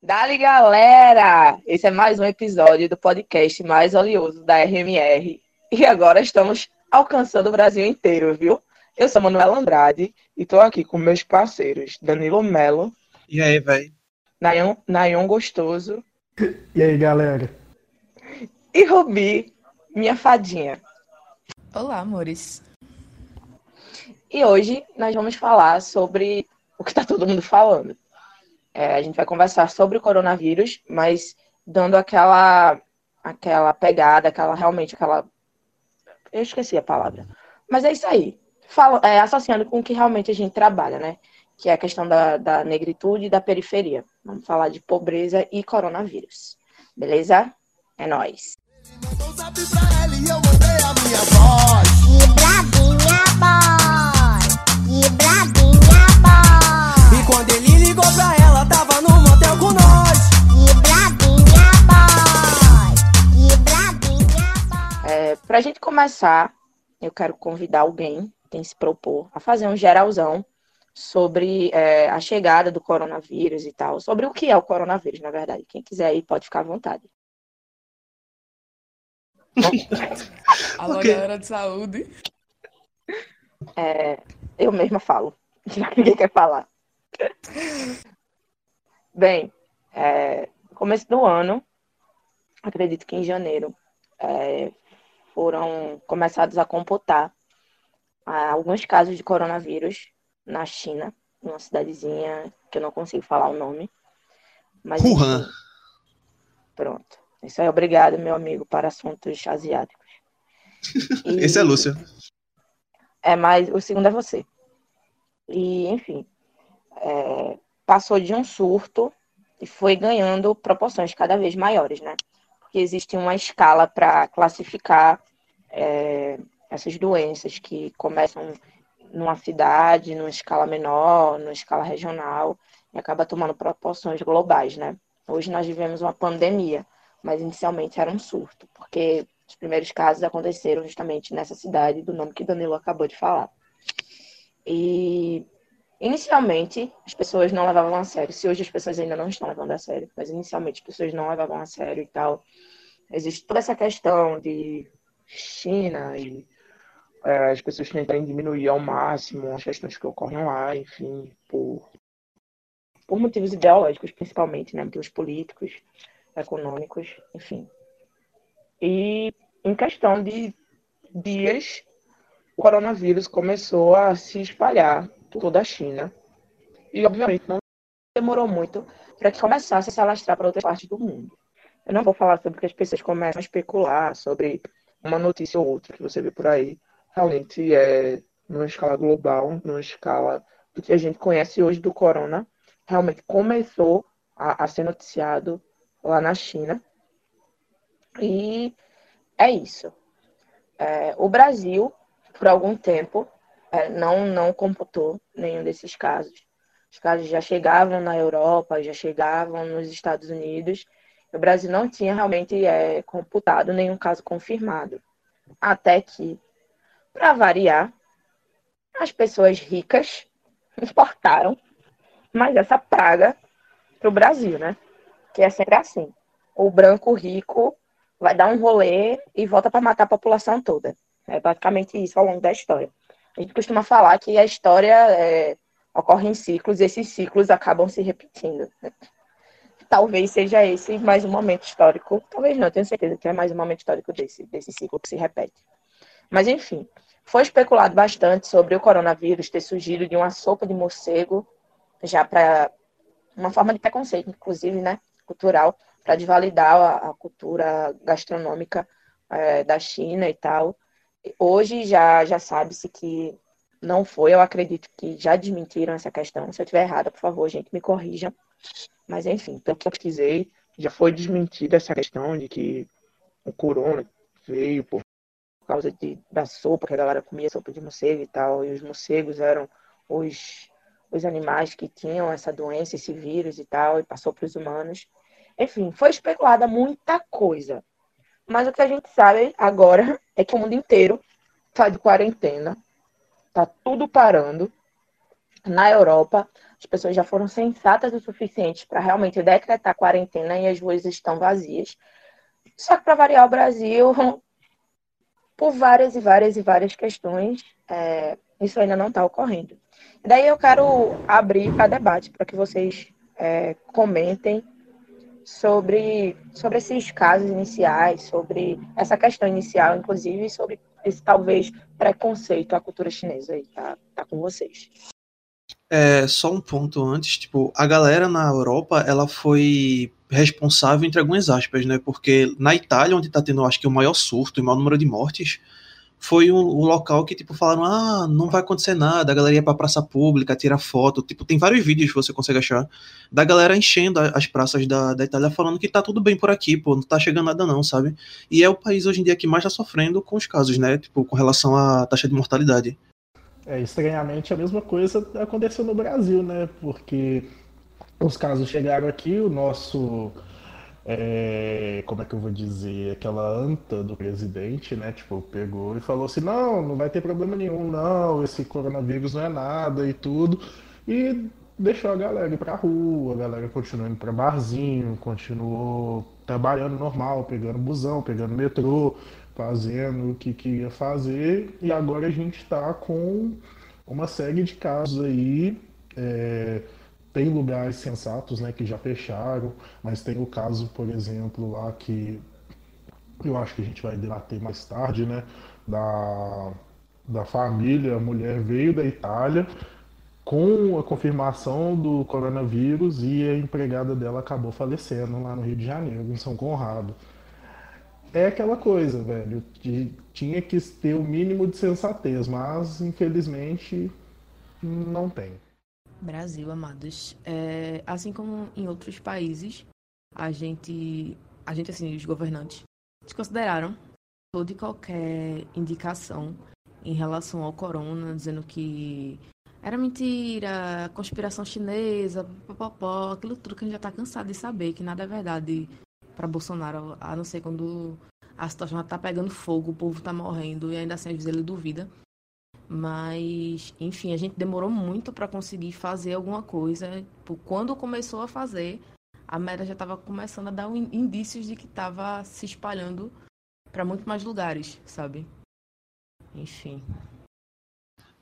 Dali, galera! Esse é mais um episódio do podcast mais oleoso da RMR. E agora estamos alcançando o Brasil inteiro, viu? Eu sou Manuela Andrade e tô aqui com meus parceiros Danilo Melo. E aí, véi? Nayon, Nayon Gostoso. E aí, galera? E Rubi, minha fadinha. Olá, amores. E hoje nós vamos falar sobre o que está todo mundo falando. É, a gente vai conversar sobre o coronavírus, mas dando aquela aquela pegada, aquela realmente aquela eu esqueci a palavra. Mas é isso aí. Fala, é, associando com o que realmente a gente trabalha, né? Que é a questão da, da negritude e da periferia. Vamos falar de pobreza e coronavírus. Beleza? É nóis. E quando ele ligou pra É, pra gente começar, eu quero convidar alguém, tem se propor, a fazer um geralzão sobre é, a chegada do coronavírus e tal, sobre o que é o coronavírus, na verdade. Quem quiser aí pode ficar à vontade. Alô, galera de saúde. É, eu mesma falo, já que ninguém quer falar. Bem, é, começo do ano, acredito que em janeiro, é, foram começados a computar ah, alguns casos de coronavírus na China, numa cidadezinha que eu não consigo falar o nome. Mas, Wuhan. Pronto. Isso aí, obrigado, meu amigo, para assuntos asiáticos. E- Esse é Lúcio. é, mas o segundo é você. E, enfim, é, passou de um surto e foi ganhando proporções cada vez maiores, né? Porque existe uma escala para classificar é, essas doenças que começam numa cidade, numa escala menor, numa escala regional, e acaba tomando proporções globais, né? Hoje nós vivemos uma pandemia, mas inicialmente era um surto, porque os primeiros casos aconteceram justamente nessa cidade do nome que Danilo acabou de falar. E inicialmente as pessoas não levavam a sério. Se hoje as pessoas ainda não estão levando a sério, mas inicialmente as pessoas não levavam a sério e tal. Existe toda essa questão de China e é, as pessoas tentarem diminuir ao máximo as questões que ocorrem lá, enfim, por, por motivos ideológicos, principalmente, né? Motivos políticos, econômicos, enfim. E em questão de dias, o coronavírus começou a se espalhar por toda a China. E, obviamente, não demorou muito para que começasse a se alastrar para outras partes do mundo. Eu não vou falar sobre o que as pessoas começam a especular, sobre uma notícia ou outra que você vê por aí. Realmente é numa escala global, numa escala do que a gente conhece hoje do corona. Realmente começou a, a ser noticiado lá na China. E é isso. É, o Brasil, por algum tempo, é, não, não computou nenhum desses casos. Os casos já chegavam na Europa, já chegavam nos Estados Unidos. O Brasil não tinha realmente é, computado nenhum caso confirmado. Até que, para variar, as pessoas ricas importaram mais essa praga para o Brasil, né? Que é sempre assim. O branco rico vai dar um rolê e volta para matar a população toda. É basicamente isso ao longo da história. A gente costuma falar que a história é, ocorre em ciclos e esses ciclos acabam se repetindo. né? Talvez seja esse mais um momento histórico. Talvez não, tenho certeza que é mais um momento histórico desse, desse ciclo que se repete. Mas, enfim, foi especulado bastante sobre o coronavírus ter surgido de uma sopa de morcego, já para uma forma de preconceito, inclusive, né, cultural, para desvalidar a, a cultura gastronômica é, da China e tal. Hoje já, já sabe-se que não foi, eu acredito que já desmentiram essa questão. Se eu estiver errada, por favor, gente, me corrijam. Mas enfim, pelo que eu pesquisei, já foi desmentida essa questão de que o corona veio por causa de, da sopa, que a galera comia sopa de morcego e tal, e os morcegos eram os, os animais que tinham essa doença, esse vírus e tal, e passou para os humanos. Enfim, foi especulada muita coisa. Mas o que a gente sabe agora é que o mundo inteiro está de quarentena, tá tudo parando. Na Europa, as pessoas já foram sensatas o suficiente para realmente decretar quarentena e as ruas estão vazias. Só que para variar o Brasil, por várias e várias e várias questões, é, isso ainda não está ocorrendo. Daí eu quero abrir para debate, para que vocês é, comentem sobre, sobre esses casos iniciais, sobre essa questão inicial, inclusive sobre esse talvez preconceito à cultura chinesa aí, tá, tá com vocês. É, só um ponto antes, tipo, a galera na Europa, ela foi responsável entre algumas aspas, né? Porque na Itália, onde tá tendo, acho que o maior surto e o maior número de mortes, foi um, um, local que, tipo, falaram, ah, não vai acontecer nada, a galera ia pra praça pública, tirar foto, tipo, tem vários vídeos que você consegue achar, da galera enchendo as praças da, da Itália, falando que tá tudo bem por aqui, pô, não tá chegando nada não, sabe? E é o país hoje em dia que mais tá sofrendo com os casos, né, tipo, com relação à taxa de mortalidade. É, estranhamente, a mesma coisa aconteceu no Brasil, né, porque os casos chegaram aqui, o nosso é, como é que eu vou dizer, aquela anta do presidente, né? Tipo, pegou e falou assim: não, não vai ter problema nenhum, não, esse coronavírus não é nada e tudo. E deixou a galera ir pra rua, a galera continuou indo pra barzinho, continuou trabalhando normal, pegando busão, pegando metrô, fazendo o que queria fazer. E agora a gente tá com uma série de casos aí. É, tem lugares sensatos né, que já fecharam, mas tem o caso, por exemplo, lá que eu acho que a gente vai debater mais tarde, né? Da, da família, a mulher veio da Itália com a confirmação do coronavírus e a empregada dela acabou falecendo lá no Rio de Janeiro, em São Conrado. É aquela coisa, velho, de, tinha que ter o mínimo de sensatez, mas infelizmente não tem. Brasil, amados. É, assim como em outros países, a gente, a gente assim, os governantes, desconsideraram toda e qualquer indicação em relação ao corona, dizendo que era mentira, conspiração chinesa, popopó, aquilo tudo que a gente já está cansado de saber, que nada é verdade para Bolsonaro, a não ser quando a situação tá pegando fogo, o povo está morrendo e ainda assim às vezes ele duvida. Mas, enfim, a gente demorou muito para conseguir fazer alguma coisa. Quando começou a fazer, a merda já estava começando a dar indícios de que estava se espalhando para muito mais lugares, sabe? Enfim.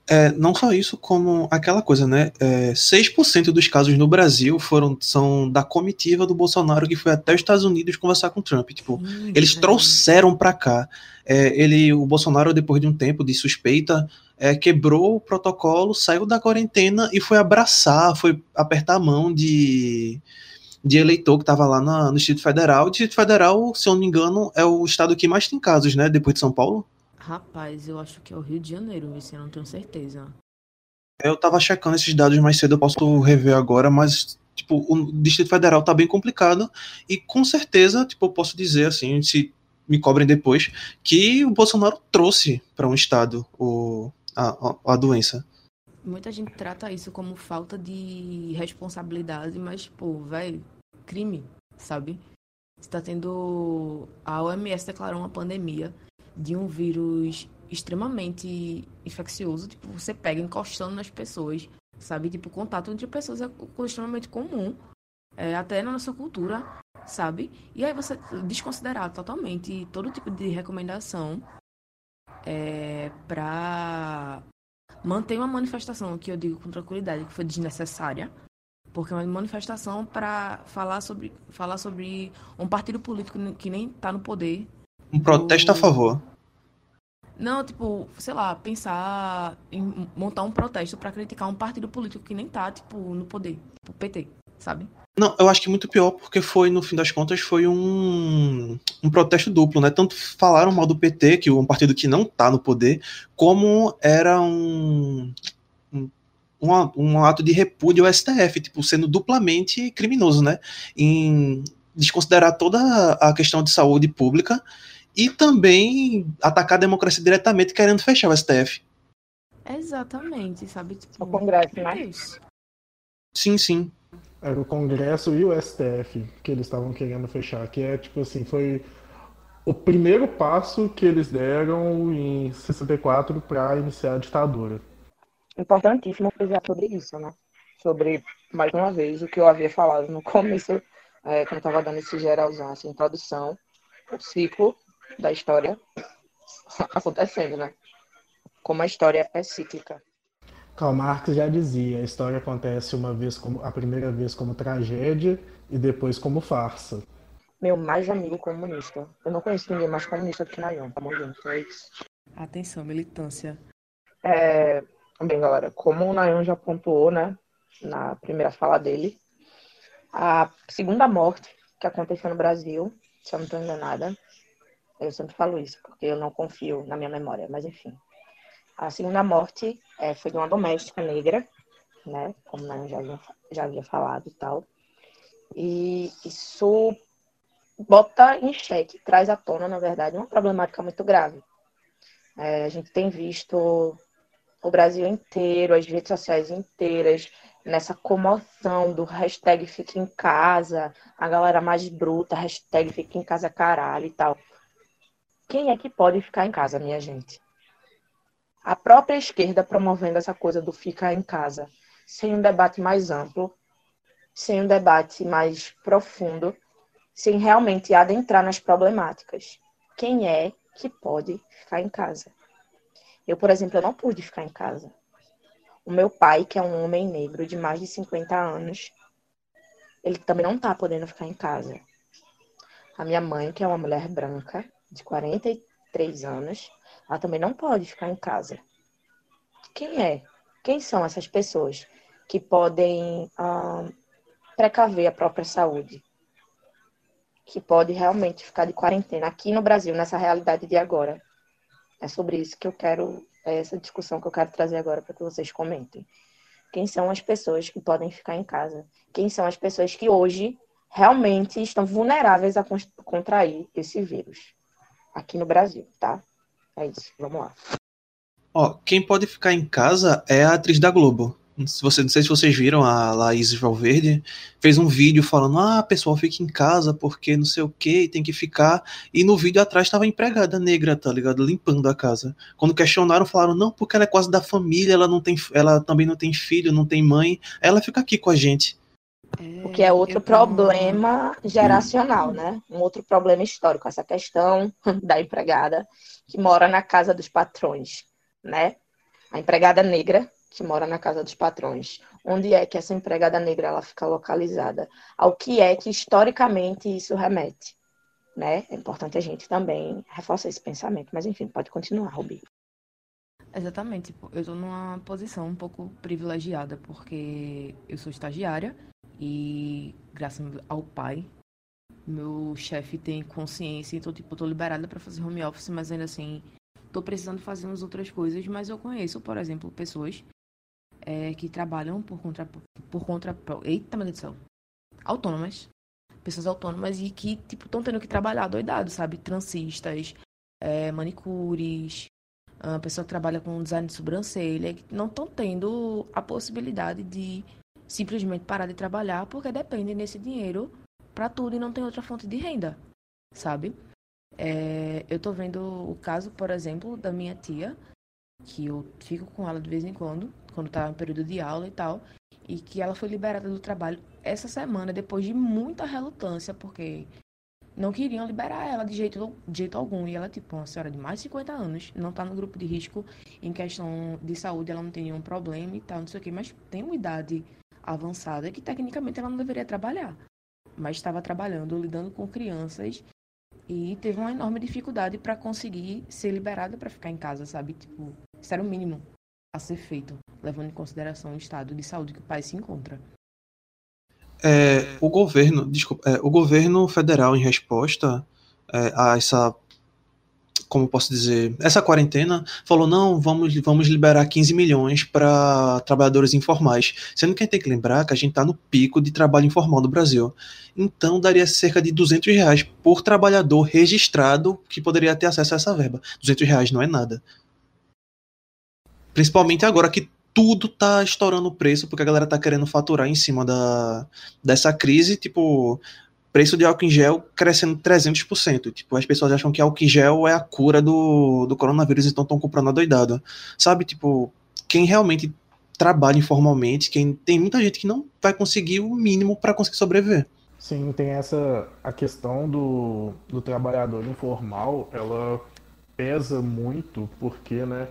É, não só isso, como aquela coisa, né? É, 6% dos casos no Brasil foram são da comitiva do Bolsonaro que foi até os Estados Unidos conversar com o Trump. Tipo, Sim, eles trouxeram para cá. É, ele, o Bolsonaro, depois de um tempo de suspeita, é, quebrou o protocolo, saiu da quarentena e foi abraçar, foi apertar a mão de, de eleitor que estava lá na, no Distrito Federal. O Distrito Federal, se eu não me engano, é o estado que mais tem casos, né? Depois de São Paulo. Rapaz, eu acho que é o Rio de Janeiro, esse eu não tenho certeza. Eu tava checando esses dados mais cedo, eu posso rever agora, mas tipo, o Distrito Federal tá bem complicado e com certeza, tipo, eu posso dizer assim, se me cobrem depois, que o Bolsonaro trouxe para um estado o, a, a doença. Muita gente trata isso como falta de responsabilidade, mas, pô, velho, crime, sabe? Está tendo. A OMS declarou uma pandemia de um vírus extremamente infeccioso. Tipo, você pega encostando nas pessoas, sabe? Tipo, contato entre pessoas é extremamente comum, é, até na nossa cultura, sabe? E aí você desconsiderar totalmente todo tipo de recomendação é, para manter uma manifestação que eu digo com tranquilidade que foi desnecessária, porque é uma manifestação para falar sobre falar sobre um partido político que nem está no poder. Um protesto a favor. Não, tipo, sei lá, pensar em montar um protesto para criticar um partido político que nem tá, tipo, no poder, tipo, PT, sabe? Não, eu acho que muito pior, porque foi, no fim das contas, foi um, um protesto duplo, né? Tanto falaram mal do PT, que é um partido que não está no poder, como era um, um, um, ato de repúdio ao STF, tipo, sendo duplamente criminoso, né? Em desconsiderar toda a questão de saúde pública e também atacar a democracia diretamente, querendo fechar o STF. Exatamente, sabe? Tipo, o Congresso, né? Sim, sim. Era o Congresso e o STF que eles estavam querendo fechar, que é tipo assim, foi o primeiro passo que eles deram em 64 para iniciar a ditadura. Importantíssimo frisar sobre isso, né? sobre, mais uma vez, o que eu havia falado no começo, é, quando estava dando esse geralzão, essa introdução, o ciclo da história acontecendo, né? Como a história é cíclica. Karl Marx já dizia, a história acontece uma vez como a primeira vez como tragédia e depois como farsa. Meu mais amigo comunista. Eu não conheço ninguém mais comunista do que Nayon, tá bom, gente? É isso. Atenção, militância. É, bem, galera, como o Nayon já pontuou, né, na primeira fala dele, a segunda morte que aconteceu no Brasil, se eu não estou enganada, eu sempre falo isso, porque eu não confio na minha memória, mas enfim. A segunda morte é, foi de uma doméstica negra, né, como o Nayon já, já havia falado e tal. E isso bota em xeque, traz à tona, na verdade, uma problemática muito grave. É, a gente tem visto o Brasil inteiro, as redes sociais inteiras, nessa comoção do hashtag fica em casa, a galera mais bruta, hashtag fica em casa caralho e tal. Quem é que pode ficar em casa, minha gente? A própria esquerda promovendo essa coisa do ficar em casa, sem um debate mais amplo, sem um debate mais profundo, sem realmente adentrar nas problemáticas. Quem é que pode ficar em casa? Eu, por exemplo, eu não pude ficar em casa. O meu pai, que é um homem negro de mais de 50 anos, ele também não tá podendo ficar em casa. A minha mãe, que é uma mulher branca, de 43 anos, ela também não pode ficar em casa. Quem é? Quem são essas pessoas que podem ah, precaver a própria saúde? Que pode realmente ficar de quarentena aqui no Brasil, nessa realidade de agora? É sobre isso que eu quero, é essa discussão que eu quero trazer agora para que vocês comentem. Quem são as pessoas que podem ficar em casa? Quem são as pessoas que hoje realmente estão vulneráveis a contrair esse vírus aqui no Brasil, tá? É isso, vamos lá. Ó, quem pode ficar em casa é a atriz da Globo, se você, não sei se vocês viram, a Laís Valverde fez um vídeo falando: ah, pessoal, fica em casa porque não sei o que, tem que ficar. E no vídeo atrás estava empregada negra, tá ligado? Limpando a casa. Quando questionaram, falaram: não, porque ela é quase da família, ela não tem, ela também não tem filho, não tem mãe, ela fica aqui com a gente. O que é outro problema geracional, né? Um outro problema histórico, essa questão da empregada que mora na casa dos patrões, né? A empregada negra que mora na casa dos patrões. Onde é que essa empregada negra ela fica localizada? Ao que é que historicamente isso remete? Né? É importante a gente também reforçar esse pensamento. Mas enfim, pode continuar, Rubi. Exatamente. Eu estou numa posição um pouco privilegiada, porque eu sou estagiária e, graças ao pai, meu chefe tem consciência, então, tipo, eu tô liberada para fazer home office, mas ainda assim, tô precisando fazer umas outras coisas. Mas eu conheço, por exemplo, pessoas é, que trabalham por conta, por conta, eita, meu Deus do céu, autônomas, pessoas autônomas e que, tipo, estão tendo que trabalhar doidado, sabe? Transistas, é, manicures, a pessoa que trabalha com design de sobrancelha, que não estão tendo a possibilidade de simplesmente parar de trabalhar porque dependem desse dinheiro para tudo e não tem outra fonte de renda, sabe? É, eu tô vendo o caso, por exemplo, da minha tia, que eu fico com ela de vez em quando, quando tá em período de aula e tal, e que ela foi liberada do trabalho essa semana, depois de muita relutância, porque não queriam liberar ela de jeito, de jeito algum. E ela, tipo, uma senhora de mais de 50 anos, não tá no grupo de risco em questão de saúde, ela não tem nenhum problema e tal, não sei o quê, mas tem uma idade avançada que tecnicamente ela não deveria trabalhar. Mas estava trabalhando, lidando com crianças e teve uma enorme dificuldade para conseguir ser liberada para ficar em casa, sabe? Tipo, isso era o mínimo a ser feito, levando em consideração o estado de saúde que o país se encontra. É, o governo, desculpa, é, o governo federal em resposta é, a essa como posso dizer, essa quarentena falou não, vamos, vamos liberar 15 milhões para trabalhadores informais, sendo que a gente tem que lembrar que a gente está no pico de trabalho informal do Brasil. Então daria cerca de 200 reais por trabalhador registrado que poderia ter acesso a essa verba. 200 reais não é nada. Principalmente agora que tudo tá estourando o preço, porque a galera tá querendo faturar em cima da, dessa crise, tipo, preço de álcool em gel crescendo 300%. Tipo, as pessoas acham que álcool em gel é a cura do, do coronavírus, então estão comprando a doidada. Sabe, tipo, quem realmente trabalha informalmente, quem tem muita gente que não vai conseguir o mínimo para conseguir sobreviver. Sim, tem essa a questão do, do trabalhador informal, ela pesa muito porque, né,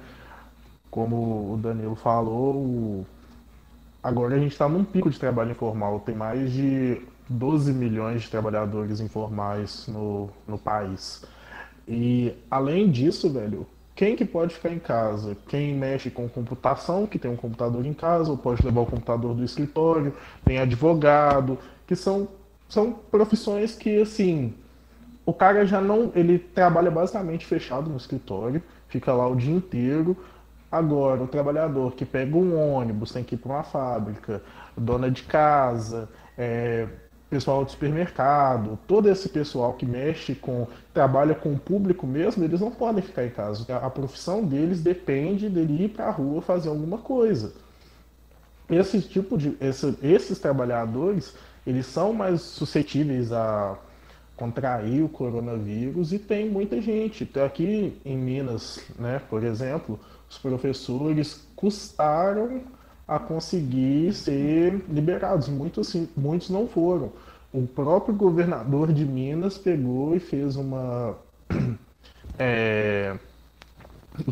como o Danilo falou, o, agora a gente está num pico de trabalho informal, tem mais de 12 milhões de trabalhadores informais no, no país. E além disso, velho, quem que pode ficar em casa? Quem mexe com computação, que tem um computador em casa, ou pode levar o computador do escritório, tem advogado, que são, são profissões que, assim, o cara já não. Ele trabalha basicamente fechado no escritório, fica lá o dia inteiro. Agora, o trabalhador que pega um ônibus, tem que ir para uma fábrica, dona de casa, é, pessoal de supermercado, todo esse pessoal que mexe com, trabalha com o público mesmo, eles não podem ficar em casa. A profissão deles depende dele ir para a rua fazer alguma coisa. Esse tipo de, esse, esses trabalhadores, eles são mais suscetíveis a contrair o coronavírus e tem muita gente. Aqui em Minas, né, por exemplo, os professores custaram a conseguir ser liberados. Muitos, muitos não foram. O próprio governador de Minas pegou e fez uma. É,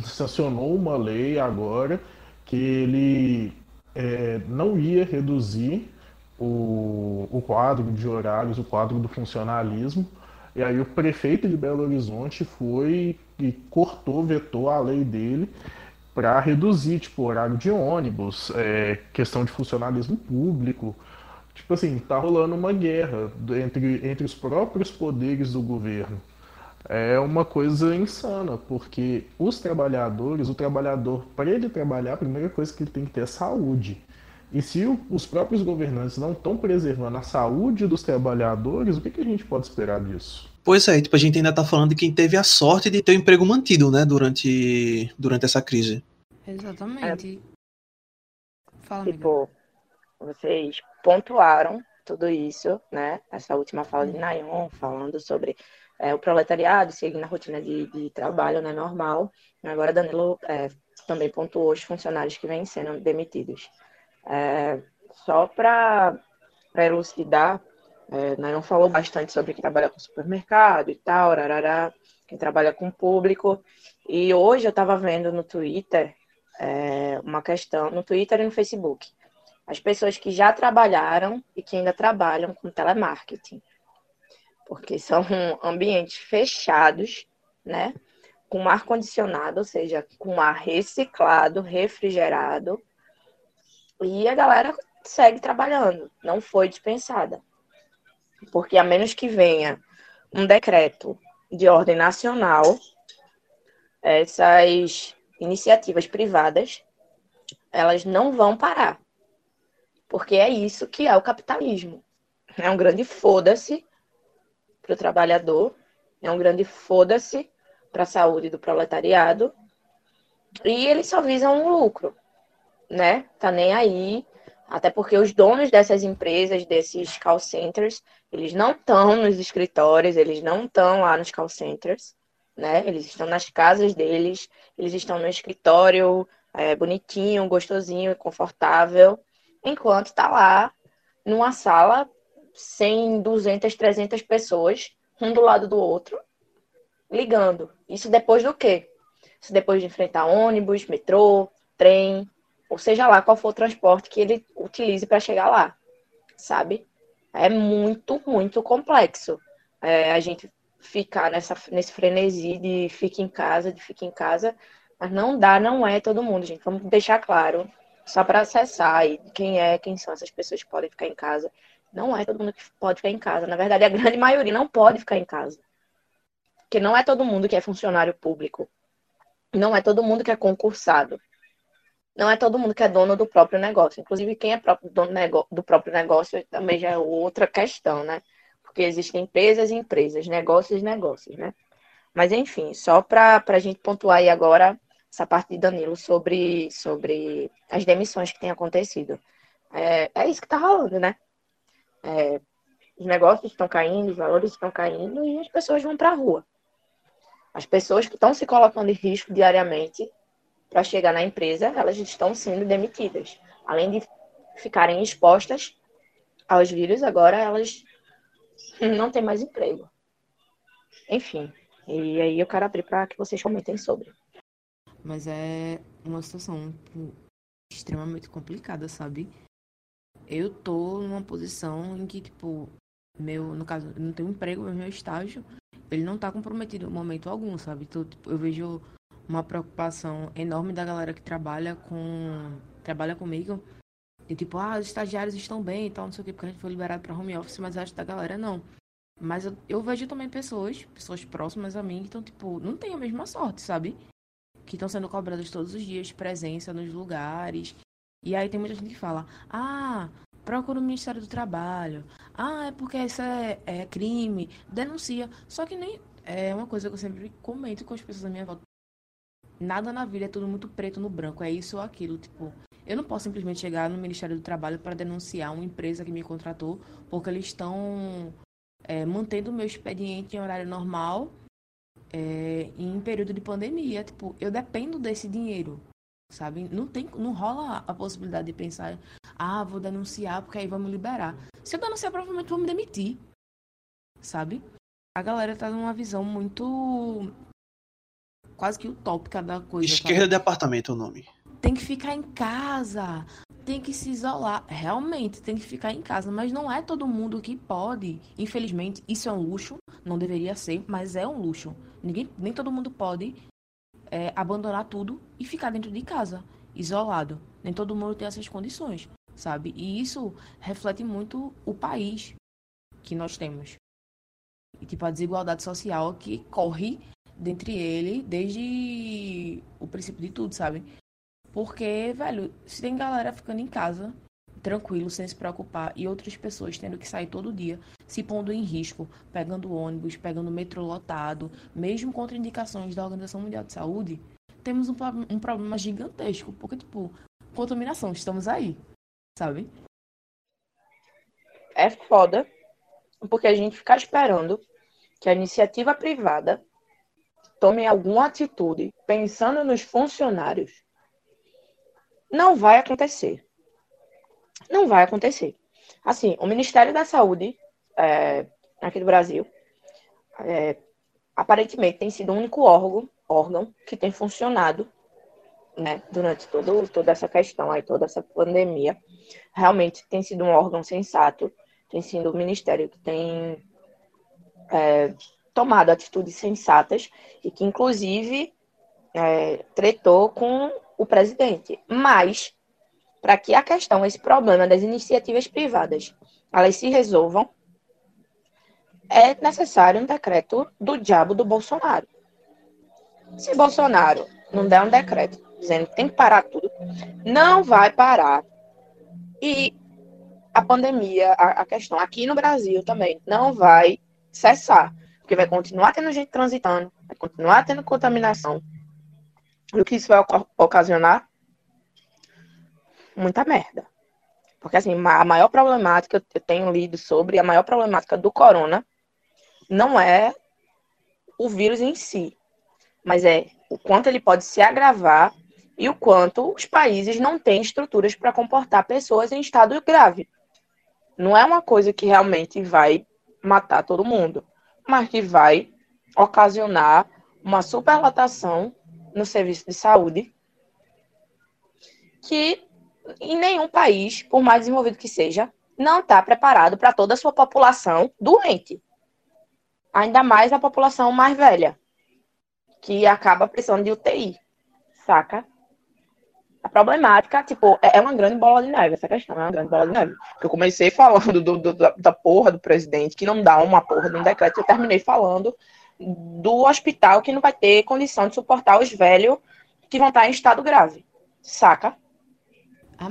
sancionou uma lei agora que ele é, não ia reduzir o, o quadro de horários, o quadro do funcionalismo. E aí o prefeito de Belo Horizonte foi e cortou, vetou a lei dele para reduzir, tipo, horário de ônibus, é, questão de funcionalismo público. Tipo assim, tá rolando uma guerra entre, entre os próprios poderes do governo. É uma coisa insana, porque os trabalhadores, o trabalhador, para ele trabalhar, a primeira coisa que ele tem que ter é saúde. E se o, os próprios governantes não estão preservando a saúde dos trabalhadores, o que, que a gente pode esperar disso? Pois é, tipo, a gente ainda está falando de quem teve a sorte de ter o emprego mantido, né, durante, durante essa crise. Exatamente. É, Fala, tipo, amiga. vocês pontuaram tudo isso, né? Essa última fala de Nayon, falando sobre é, o proletariado seguindo a rotina de, de, trabalho, né, normal. Agora Danilo é, também pontuou os funcionários que vêm sendo demitidos. É, só para elucidar, é, não falou bastante sobre quem trabalha com supermercado e tal, arará, quem trabalha com público. E hoje eu estava vendo no Twitter é, uma questão, no Twitter e no Facebook. As pessoas que já trabalharam e que ainda trabalham com telemarketing. Porque são ambientes fechados, né? Com ar condicionado, ou seja, com ar reciclado, refrigerado. E a galera segue trabalhando, não foi dispensada. Porque a menos que venha um decreto de ordem nacional, essas iniciativas privadas, elas não vão parar. Porque é isso que é o capitalismo. É um grande foda-se para o trabalhador, é um grande foda-se para a saúde do proletariado, e eles só visam um lucro, né? Tá nem aí até porque os donos dessas empresas, desses call centers, eles não estão nos escritórios, eles não estão lá nos call centers, né? Eles estão nas casas deles, eles estão no escritório é, bonitinho, gostosinho, confortável, enquanto está lá numa sala 100, 200, 300 pessoas, um do lado do outro, ligando. Isso depois do quê? Isso depois de enfrentar ônibus, metrô, trem, ou seja lá qual for o transporte que ele utilize para chegar lá, sabe? É muito, muito complexo é, a gente ficar nessa, nesse frenesi de fique em casa, de fique em casa, mas não dá, não é todo mundo, gente. Vamos deixar claro, só para acessar aí quem é, quem são essas pessoas que podem ficar em casa. Não é todo mundo que pode ficar em casa. Na verdade, a grande maioria não pode ficar em casa. Porque não é todo mundo que é funcionário público. Não é todo mundo que é concursado não é todo mundo que é dono do próprio negócio. Inclusive, quem é próprio dono do próprio negócio também já é outra questão, né? Porque existem empresas e empresas, negócios e negócios, né? Mas, enfim, só para a gente pontuar aí agora essa parte de Danilo sobre, sobre as demissões que têm acontecido. É, é isso que está rolando, né? É, os negócios estão caindo, os valores estão caindo e as pessoas vão para a rua. As pessoas que estão se colocando em risco diariamente para chegar na empresa, elas estão sendo demitidas. Além de ficarem expostas aos vírus, agora elas não têm mais emprego. Enfim, e aí eu quero abrir para que vocês comentem sobre. Mas é uma situação tipo, extremamente complicada, sabe? Eu tô numa posição em que, tipo, meu, no caso, eu não tenho emprego, meu estágio, ele não tá comprometido em momento algum, sabe? Então, tipo, eu vejo uma preocupação enorme da galera que trabalha com trabalha comigo. E tipo ah os estagiários estão bem e tal não sei o que porque a gente foi liberado para home office mas acho da galera não. Mas eu, eu, vejo também pessoas pessoas próximas a mim que estão tipo não tem a mesma sorte sabe? Que estão sendo cobradas todos os dias presença nos lugares. E aí tem muita gente que fala ah procura o Ministério do Trabalho. Ah é porque isso é, é crime. Denuncia. Só que nem é uma coisa que eu sempre comento com as pessoas da minha volta nada na vida é tudo muito preto no branco, é isso ou aquilo. Tipo, eu não posso simplesmente chegar no Ministério do Trabalho para denunciar uma empresa que me contratou porque eles estão é, mantendo o meu expediente em horário normal é, em período de pandemia. Tipo, eu dependo desse dinheiro, sabe? Não, tem, não rola a possibilidade de pensar, ah, vou denunciar porque aí vamos liberar. Se eu denunciar, provavelmente vou me demitir, sabe? A galera tá numa visão muito quase que utópica da coisa. Esquerda sabe? de apartamento é o nome. Tem que ficar em casa, tem que se isolar. Realmente, tem que ficar em casa. Mas não é todo mundo que pode. Infelizmente, isso é um luxo. Não deveria ser, mas é um luxo. Ninguém, nem todo mundo pode é, abandonar tudo e ficar dentro de casa, isolado. Nem todo mundo tem essas condições, sabe? E isso reflete muito o país que nós temos. E, tipo, a desigualdade social que corre dentre ele desde o princípio de tudo, sabe? Porque, velho, se tem galera ficando em casa, tranquilo, sem se preocupar, e outras pessoas tendo que sair todo dia, se pondo em risco, pegando ônibus, pegando metrô lotado, mesmo contra indicações da Organização Mundial de Saúde, temos um, um problema gigantesco. Porque, tipo, contaminação, estamos aí, sabe? É foda, porque a gente ficar esperando que a iniciativa privada tome alguma atitude pensando nos funcionários, não vai acontecer. Não vai acontecer. Assim, o Ministério da Saúde é, aqui do Brasil é, aparentemente tem sido o único órgão, órgão que tem funcionado né, durante todo, toda essa questão aí, toda essa pandemia. Realmente tem sido um órgão sensato, tem sido o ministério que tem é, tomado atitudes sensatas e que, inclusive, é, tretou com o presidente. Mas, para que a questão, esse problema das iniciativas privadas, elas se resolvam, é necessário um decreto do diabo do Bolsonaro. Se Bolsonaro não der um decreto dizendo que tem que parar tudo, não vai parar. E a pandemia, a, a questão aqui no Brasil também, não vai cessar. Porque vai continuar tendo gente transitando, vai continuar tendo contaminação. E o que isso vai ocasionar? Muita merda. Porque, assim, a maior problemática, eu tenho lido sobre, a maior problemática do corona não é o vírus em si, mas é o quanto ele pode se agravar e o quanto os países não têm estruturas para comportar pessoas em estado grave. Não é uma coisa que realmente vai matar todo mundo mas que vai ocasionar uma superlotação no serviço de saúde que em nenhum país, por mais desenvolvido que seja, não está preparado para toda a sua população doente. Ainda mais a população mais velha, que acaba precisando de UTI, saca? A problemática, tipo, é, é uma grande bola de neve, essa questão é uma grande bola de neve. Eu comecei falando do, do, da porra do presidente, que não dá uma porra de um decreto, eu terminei falando do hospital que não vai ter condição de suportar os velhos que vão estar em estado grave, saca?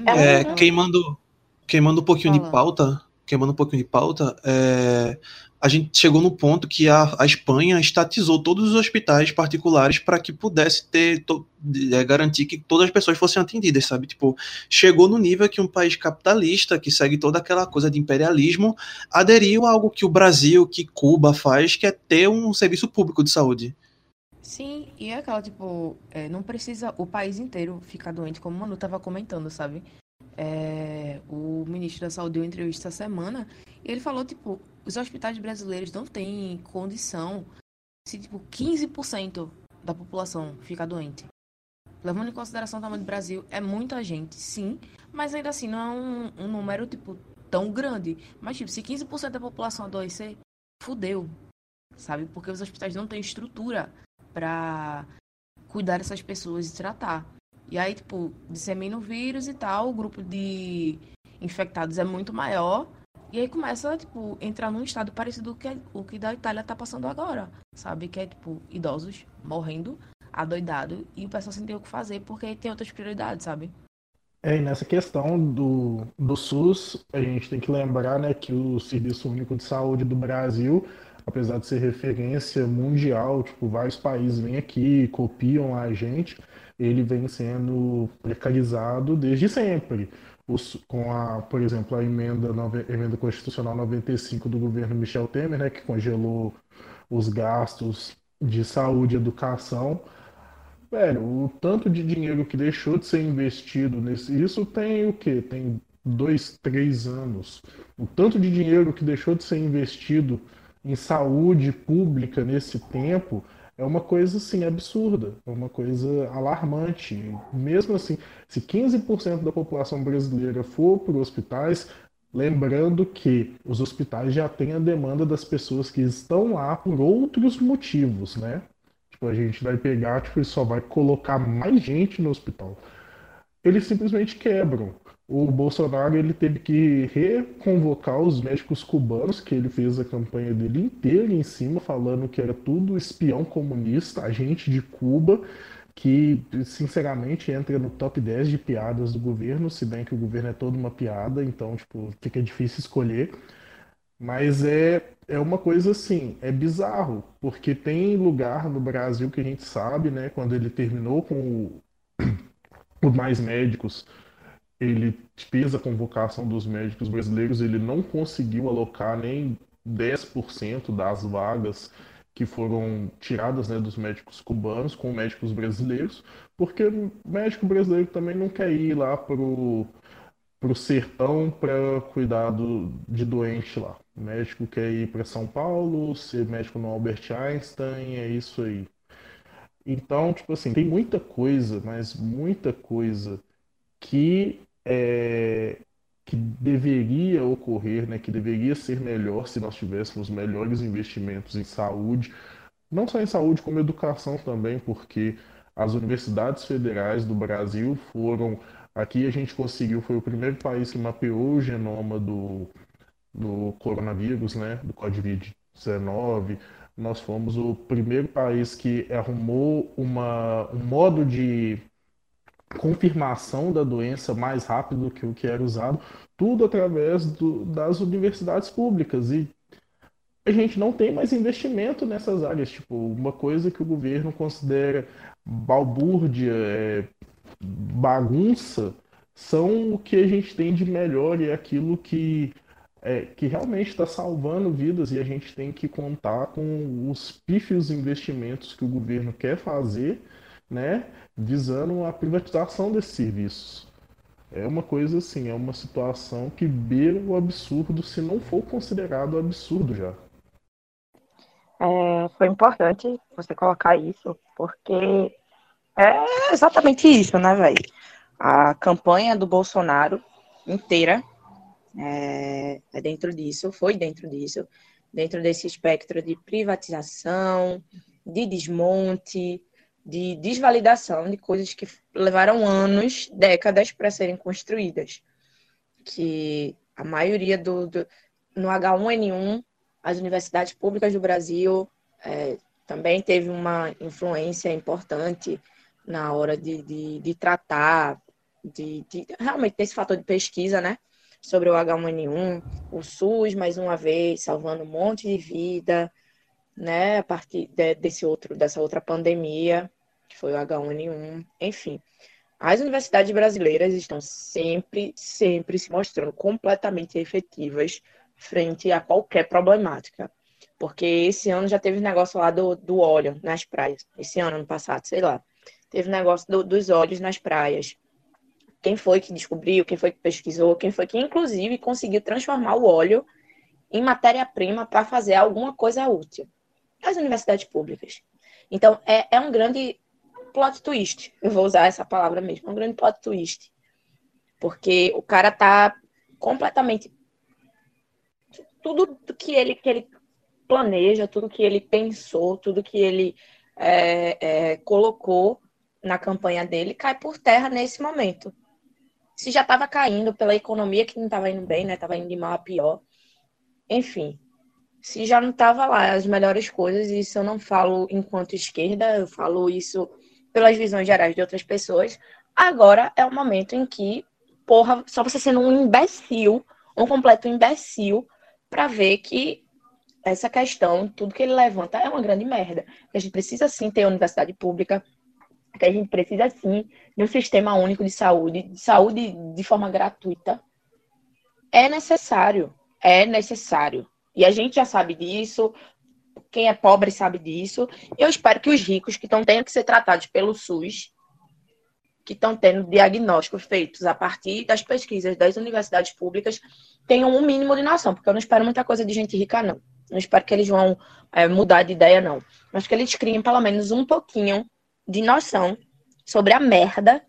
É, queimando, queimando um pouquinho Fala. de pauta, queimando um pouquinho de pauta, é, a gente chegou no ponto que a, a Espanha estatizou todos os hospitais particulares para que pudesse ter to, é, garantir que todas as pessoas fossem atendidas, sabe? Tipo, chegou no nível que um país capitalista que segue toda aquela coisa de imperialismo aderiu a algo que o Brasil, que Cuba faz, que é ter um serviço público de saúde. Sim, e é aquela, tipo, é, não precisa o país inteiro ficar doente, como o Manu tava comentando, sabe? É, o ministro da Saúde deu entrevista essa semana e ele falou, tipo, os hospitais brasileiros não têm condição se, tipo, 15% da população ficar doente. Levando em consideração o tamanho do Brasil, é muita gente, sim, mas ainda assim não é um, um número, tipo, tão grande. Mas, tipo, se 15% da população adoecer, fudeu, sabe? Porque os hospitais não têm estrutura para cuidar dessas pessoas e tratar. E aí, tipo, dissemina o vírus e tal, o grupo de infectados é muito maior. E aí começa, tipo, entrar num estado parecido com o que da Itália tá passando agora, sabe? Que é, tipo, idosos morrendo, adoidado, e o pessoal sem ter o que fazer porque tem outras prioridades, sabe? É, e nessa questão do, do SUS, a gente tem que lembrar, né, que o Serviço Único de Saúde do Brasil apesar de ser referência mundial, tipo, vários países vêm aqui, copiam a gente, ele vem sendo precarizado desde sempre. Os, com a, por exemplo, a emenda, emenda constitucional 95 do governo Michel Temer, né, que congelou os gastos de saúde e educação. Velho, o tanto de dinheiro que deixou de ser investido nesse. Isso tem o quê? Tem dois, três anos. O tanto de dinheiro que deixou de ser investido em saúde pública nesse tempo é uma coisa assim absurda, é uma coisa alarmante. Mesmo assim, se 15% da população brasileira for para os hospitais, lembrando que os hospitais já têm a demanda das pessoas que estão lá por outros motivos, né? Tipo, a gente vai pegar tipo, e só vai colocar mais gente no hospital. Eles simplesmente quebram o Bolsonaro ele teve que reconvocar os médicos cubanos, que ele fez a campanha dele inteira em cima, falando que era tudo espião comunista, agente de Cuba, que sinceramente entra no top 10 de piadas do governo, se bem que o governo é toda uma piada, então tipo, fica difícil escolher. Mas é, é uma coisa assim, é bizarro, porque tem lugar no Brasil que a gente sabe, né, quando ele terminou com o, o Mais Médicos, ele fez a convocação dos médicos brasileiros, ele não conseguiu alocar nem 10% das vagas que foram tiradas né, dos médicos cubanos com médicos brasileiros, porque o médico brasileiro também não quer ir lá pro, pro sertão para cuidar do, de doente lá. O médico quer ir para São Paulo, ser médico no Albert Einstein, é isso aí. Então, tipo assim, tem muita coisa, mas muita coisa que é, que deveria ocorrer, né, que deveria ser melhor se nós tivéssemos melhores investimentos em saúde, não só em saúde, como educação também, porque as universidades federais do Brasil foram. Aqui a gente conseguiu, foi o primeiro país que mapeou o genoma do, do coronavírus, né, do Covid-19. Nós fomos o primeiro país que arrumou uma, um modo de confirmação da doença mais rápido que o que era usado, tudo através do, das universidades públicas. E a gente não tem mais investimento nessas áreas. Tipo, uma coisa que o governo considera balbúrdia, é, bagunça, são o que a gente tem de melhor e é aquilo que, é, que realmente está salvando vidas e a gente tem que contar com os pífios investimentos que o governo quer fazer, né? visando a privatização desses serviços. É uma coisa assim, é uma situação que beira o absurdo, se não for considerado absurdo já. É, foi importante você colocar isso, porque é exatamente isso, né, velho? A campanha do Bolsonaro inteira é, é dentro disso, foi dentro disso, dentro desse espectro de privatização, de desmonte, de desvalidação de coisas que levaram anos, décadas para serem construídas. Que a maioria do, do no H1N1, as universidades públicas do Brasil é, também teve uma influência importante na hora de, de, de tratar, de, de realmente desse fator de pesquisa, né? Sobre o H1N1, o SUS, mais uma vez, salvando um monte de vida, né, a partir de, desse outro, dessa outra pandemia, que foi o H1N1, enfim. As universidades brasileiras estão sempre, sempre se mostrando completamente efetivas frente a qualquer problemática. Porque esse ano já teve negócio lá do, do óleo nas praias. Esse ano, ano passado, sei lá. Teve negócio do, dos óleos nas praias. Quem foi que descobriu, quem foi que pesquisou, quem foi que, inclusive, conseguiu transformar o óleo em matéria-prima para fazer alguma coisa útil. As universidades públicas. Então, é, é um grande plot twist. Eu vou usar essa palavra mesmo. É um grande plot twist. Porque o cara tá completamente. Tudo que ele, que ele planeja, tudo que ele pensou, tudo que ele é, é, colocou na campanha dele cai por terra nesse momento. Se já estava caindo pela economia que não estava indo bem, né? Estava indo de mal a pior. Enfim, se já não estava lá as melhores coisas, e isso eu não falo enquanto esquerda, eu falo isso pelas visões gerais de outras pessoas. Agora é o momento em que, porra, só você sendo um imbecil, um completo imbecil, para ver que essa questão, tudo que ele levanta é uma grande merda. Que a gente precisa sim ter universidade pública, que a gente precisa sim de um sistema único de saúde, de saúde de forma gratuita. É necessário, é necessário. E a gente já sabe disso, quem é pobre sabe disso. Eu espero que os ricos que estão tendo que ser tratados pelo SUS, que estão tendo diagnósticos feitos a partir das pesquisas das universidades públicas, tenham um mínimo de noção, porque eu não espero muita coisa de gente rica, não. Não espero que eles vão é, mudar de ideia, não. Mas que eles criem pelo menos um pouquinho de noção sobre a merda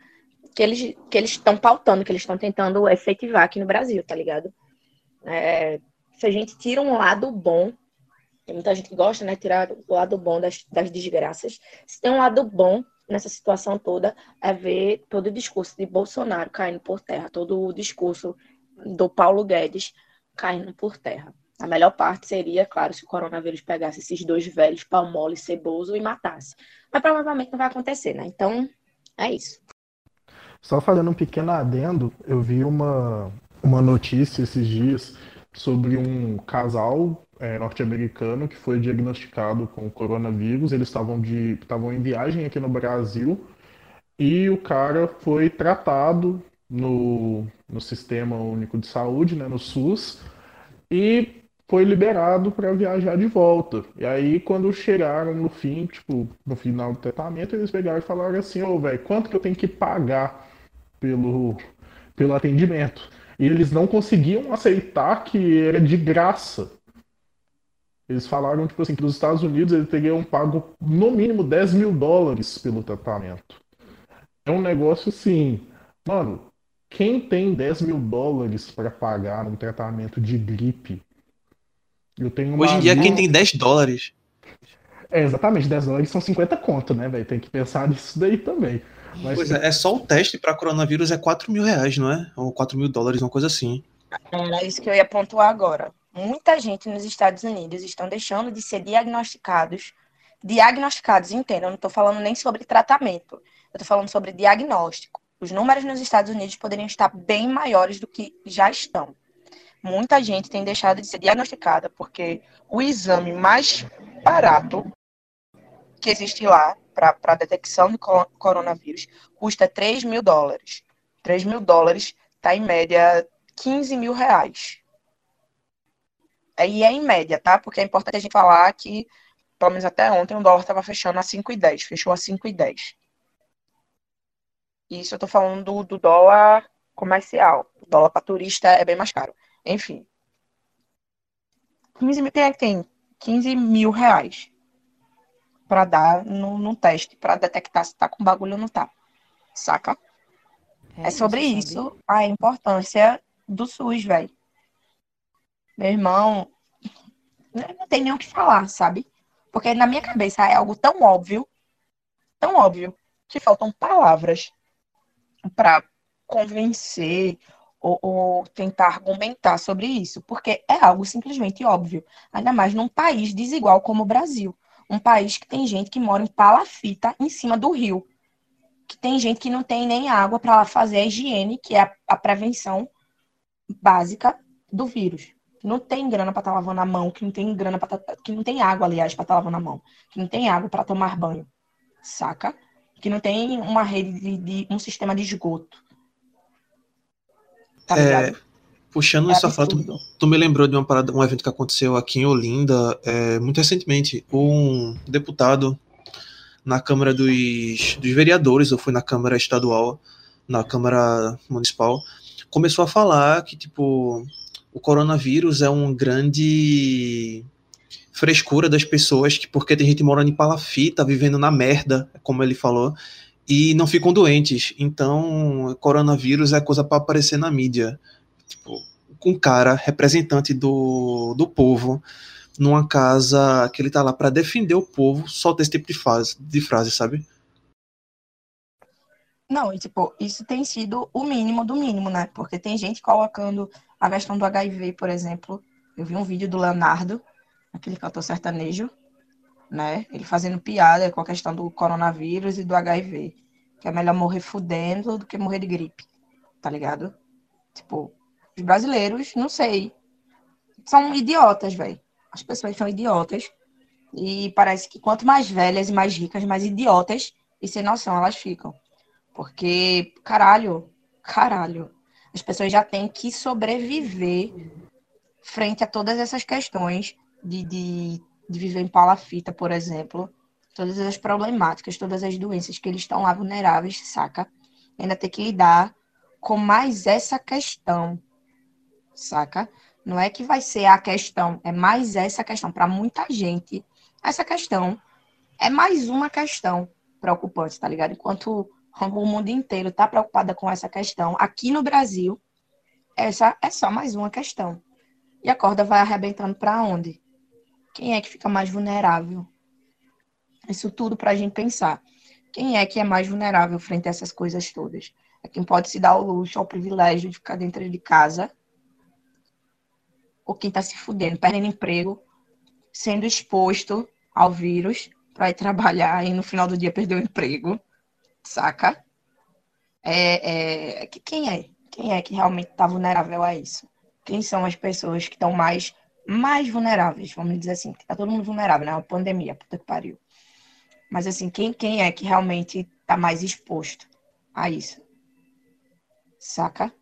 que eles que eles estão pautando, que eles estão tentando efetivar aqui no Brasil, tá ligado? É, se a gente tira um lado bom, tem muita gente que gosta, né, tirar o lado bom das, das desgraças. Se tem um lado bom nessa situação toda, é ver todo o discurso de Bolsonaro caindo por terra, todo o discurso do Paulo Guedes caindo por terra. A melhor parte seria, claro, se o coronavírus pegasse esses dois velhos, Palmole e Ceboso, e matasse. Mas provavelmente não vai acontecer, né? Então, é isso. Só fazendo um pequeno adendo, eu vi uma, uma notícia esses dias sobre um casal é, norte-americano que foi diagnosticado com coronavírus. Eles estavam de estavam em viagem aqui no Brasil e o cara foi tratado no, no Sistema Único de Saúde, né, no SUS, e foi liberado para viajar de volta. E aí, quando chegaram no fim, tipo, no final do tratamento, eles pegaram e falaram assim, ô, oh, velho, quanto que eu tenho que pagar pelo, pelo atendimento? E eles não conseguiam aceitar que era de graça. Eles falaram, tipo assim, que nos Estados Unidos eles teriam pago no mínimo 10 mil dólares pelo tratamento. É um negócio assim, mano, quem tem 10 mil dólares para pagar um tratamento de gripe eu tenho Hoje em dia, quem tem 10 dólares. É, exatamente, 10 dólares são 50 conto, né, velho? Tem que pensar nisso daí também. Mas... Pois é, é só o teste para coronavírus é 4 mil reais, não é? Ou 4 mil dólares, uma coisa assim. Era isso que eu ia pontuar agora. Muita gente nos Estados Unidos estão deixando de ser diagnosticados. Diagnosticados, entenda, eu não estou falando nem sobre tratamento. Eu estou falando sobre diagnóstico. Os números nos Estados Unidos poderiam estar bem maiores do que já estão muita gente tem deixado de ser diagnosticada, porque o exame mais barato que existe lá para detecção de coronavírus custa 3 mil dólares. 3 mil dólares está em média 15 mil reais. E é em média, tá? Porque é importante a gente falar que, pelo menos até ontem, o dólar estava fechando a 5,10. Fechou a 5,10. Isso eu tô falando do, do dólar comercial. O dólar para turista é bem mais caro. Enfim. 15 mil, que tem 15 mil reais para dar no, no teste, para detectar se tá com bagulho ou não tá. Saca? É, é sobre isso a importância do SUS, velho. Meu irmão, não tem nem o que falar, sabe? Porque na minha cabeça é algo tão óbvio, tão óbvio, que faltam palavras para convencer ou, ou, tentar argumentar sobre isso, porque é algo simplesmente óbvio, ainda mais num país desigual como o Brasil, um país que tem gente que mora em palafita em cima do rio, que tem gente que não tem nem água para fazer a higiene, que é a, a prevenção básica do vírus. Que não tem grana para estar tá lavando a mão, que não tem grana para tá, que não tem água, aliás, para estar tá lavando a mão, que não tem água para tomar banho, saca? Que não tem uma rede de, de um sistema de esgoto Tá é, Puxando É essa fala, tu, tu me lembrou de uma parada, um evento que aconteceu aqui em Olinda, é, muito recentemente. Um deputado na Câmara dos, dos Vereadores, ou foi na Câmara Estadual, na Câmara Municipal, começou a falar que, tipo, o coronavírus é um grande frescura das pessoas, que porque tem gente morando em palafita, vivendo na merda, como ele falou, e não ficam doentes. Então, coronavírus é coisa para aparecer na mídia. Tipo, com um cara, representante do, do povo, numa casa que ele tá lá para defender o povo, solta esse tipo de frase, de frase, sabe? Não, e tipo, isso tem sido o mínimo do mínimo, né? Porque tem gente colocando a questão do HIV, por exemplo. Eu vi um vídeo do Leonardo, aquele cantor sertanejo, né? Ele fazendo piada com a questão do coronavírus e do HIV. Que é melhor morrer fudendo do que morrer de gripe, tá ligado? Tipo, os brasileiros, não sei, são idiotas, velho. As pessoas são idiotas. E parece que quanto mais velhas e mais ricas, mais idiotas e sem noção elas ficam. Porque, caralho, caralho, as pessoas já têm que sobreviver frente a todas essas questões de, de, de viver em palafita, por exemplo. Todas as problemáticas, todas as doenças que eles estão lá vulneráveis, saca? Ainda ter que lidar com mais essa questão, saca? Não é que vai ser a questão, é mais essa questão. Para muita gente, essa questão é mais uma questão preocupante, tá ligado? Enquanto o mundo inteiro está preocupada com essa questão, aqui no Brasil, essa é só mais uma questão. E a corda vai arrebentando para onde? Quem é que fica mais vulnerável? Isso tudo para a gente pensar. Quem é que é mais vulnerável frente a essas coisas todas? É quem pode se dar o luxo, ao privilégio de ficar dentro de casa, ou quem está se fudendo, perdendo emprego, sendo exposto ao vírus para ir trabalhar e no final do dia perder o emprego, saca? É, é, que- quem é? Quem é que realmente está vulnerável a isso? Quem são as pessoas que estão mais, mais vulneráveis? Vamos dizer assim, que tá todo mundo vulnerável, né? Uma pandemia, puta que pariu. Mas assim, quem, quem é que realmente está mais exposto a isso? Saca?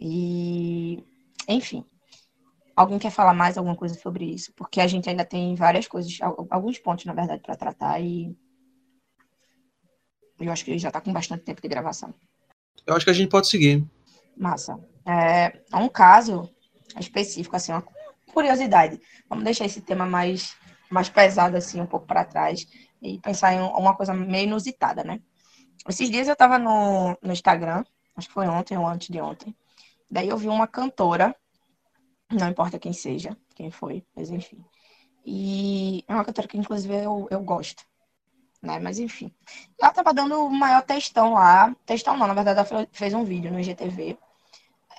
E, enfim. Alguém quer falar mais alguma coisa sobre isso? Porque a gente ainda tem várias coisas, al- alguns pontos, na verdade, para tratar e eu acho que já tá com bastante tempo de gravação. Eu acho que a gente pode seguir. Massa. É, um caso específico, assim, uma curiosidade. Vamos deixar esse tema mais, mais pesado, assim, um pouco para trás e pensar em uma coisa meio inusitada, né? Esses dias eu tava no, no Instagram, acho que foi ontem ou antes de ontem. Daí eu vi uma cantora, não importa quem seja, quem foi, mas enfim. E é uma cantora que, inclusive, eu, eu gosto, né? Mas enfim. Ela tava dando o maior textão lá. Textão não, na verdade, ela fe- fez um vídeo no IGTV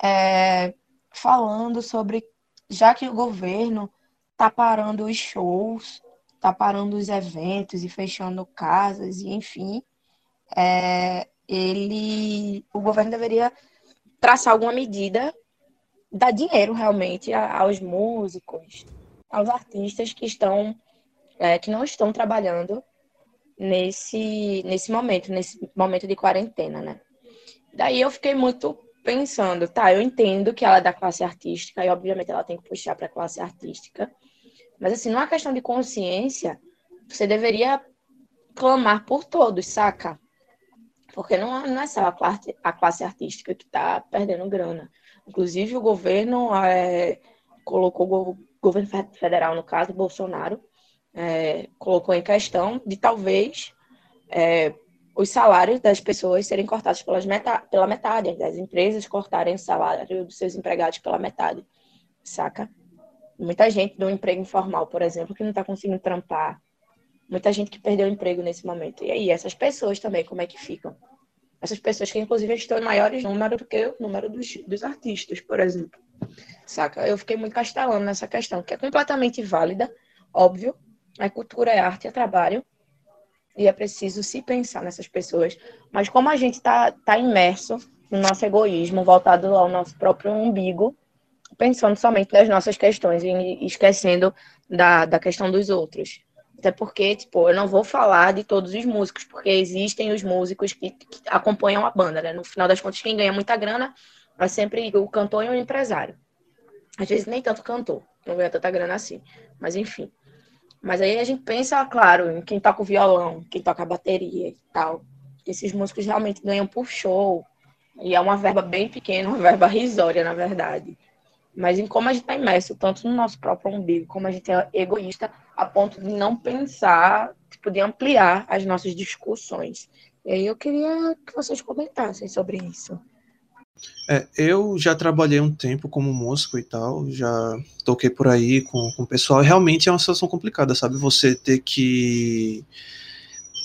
é, falando sobre já que o governo tá parando os shows, tá parando os eventos e fechando casas, e enfim, é, ele, o governo deveria traçar alguma medida, dar dinheiro realmente aos músicos, aos artistas que estão, é, que não estão trabalhando nesse, nesse momento, nesse momento de quarentena, né? Daí eu fiquei muito pensando, tá, eu entendo que ela é da classe artística e obviamente ela tem que puxar para a classe artística, mas assim, numa questão de consciência, você deveria clamar por todos, saca? Porque não, não é só a classe, a classe artística que está perdendo grana. Inclusive, o governo é, colocou, o governo fe- federal, no caso, Bolsonaro, é, colocou em questão de talvez é, os salários das pessoas serem cortados pelas meta, pela metade, das empresas cortarem o salário dos seus empregados pela metade, saca? Muita gente do emprego informal, por exemplo, que não está conseguindo trampar. Muita gente que perdeu o emprego nesse momento. E aí, essas pessoas também, como é que ficam? Essas pessoas que, inclusive, estão em maiores números do que o número dos, dos artistas, por exemplo. Saca? Eu fiquei muito castelando nessa questão, que é completamente válida, óbvio. A cultura é arte, é trabalho. E é preciso se pensar nessas pessoas. Mas como a gente está tá imerso no nosso egoísmo, voltado ao nosso próprio umbigo, pensando somente nas nossas questões e esquecendo da, da questão dos outros. Até porque, tipo, eu não vou falar de todos os músicos, porque existem os músicos que, que acompanham a banda, né? No final das contas, quem ganha muita grana é sempre o cantor e o empresário. Às vezes nem tanto cantor, não ganha tanta grana assim. Mas enfim. Mas aí a gente pensa, claro, em quem toca o violão, quem toca a bateria e tal. Esses músicos realmente ganham por show. E é uma verba bem pequena, uma verba risória, na verdade. Mas em como a gente está imerso tanto no nosso próprio umbigo, como a gente é egoísta a ponto de não pensar, tipo, de ampliar as nossas discussões. E aí eu queria que vocês comentassem sobre isso. É, eu já trabalhei um tempo como músico e tal, já toquei por aí com, com o pessoal, realmente é uma situação complicada, sabe? Você ter que.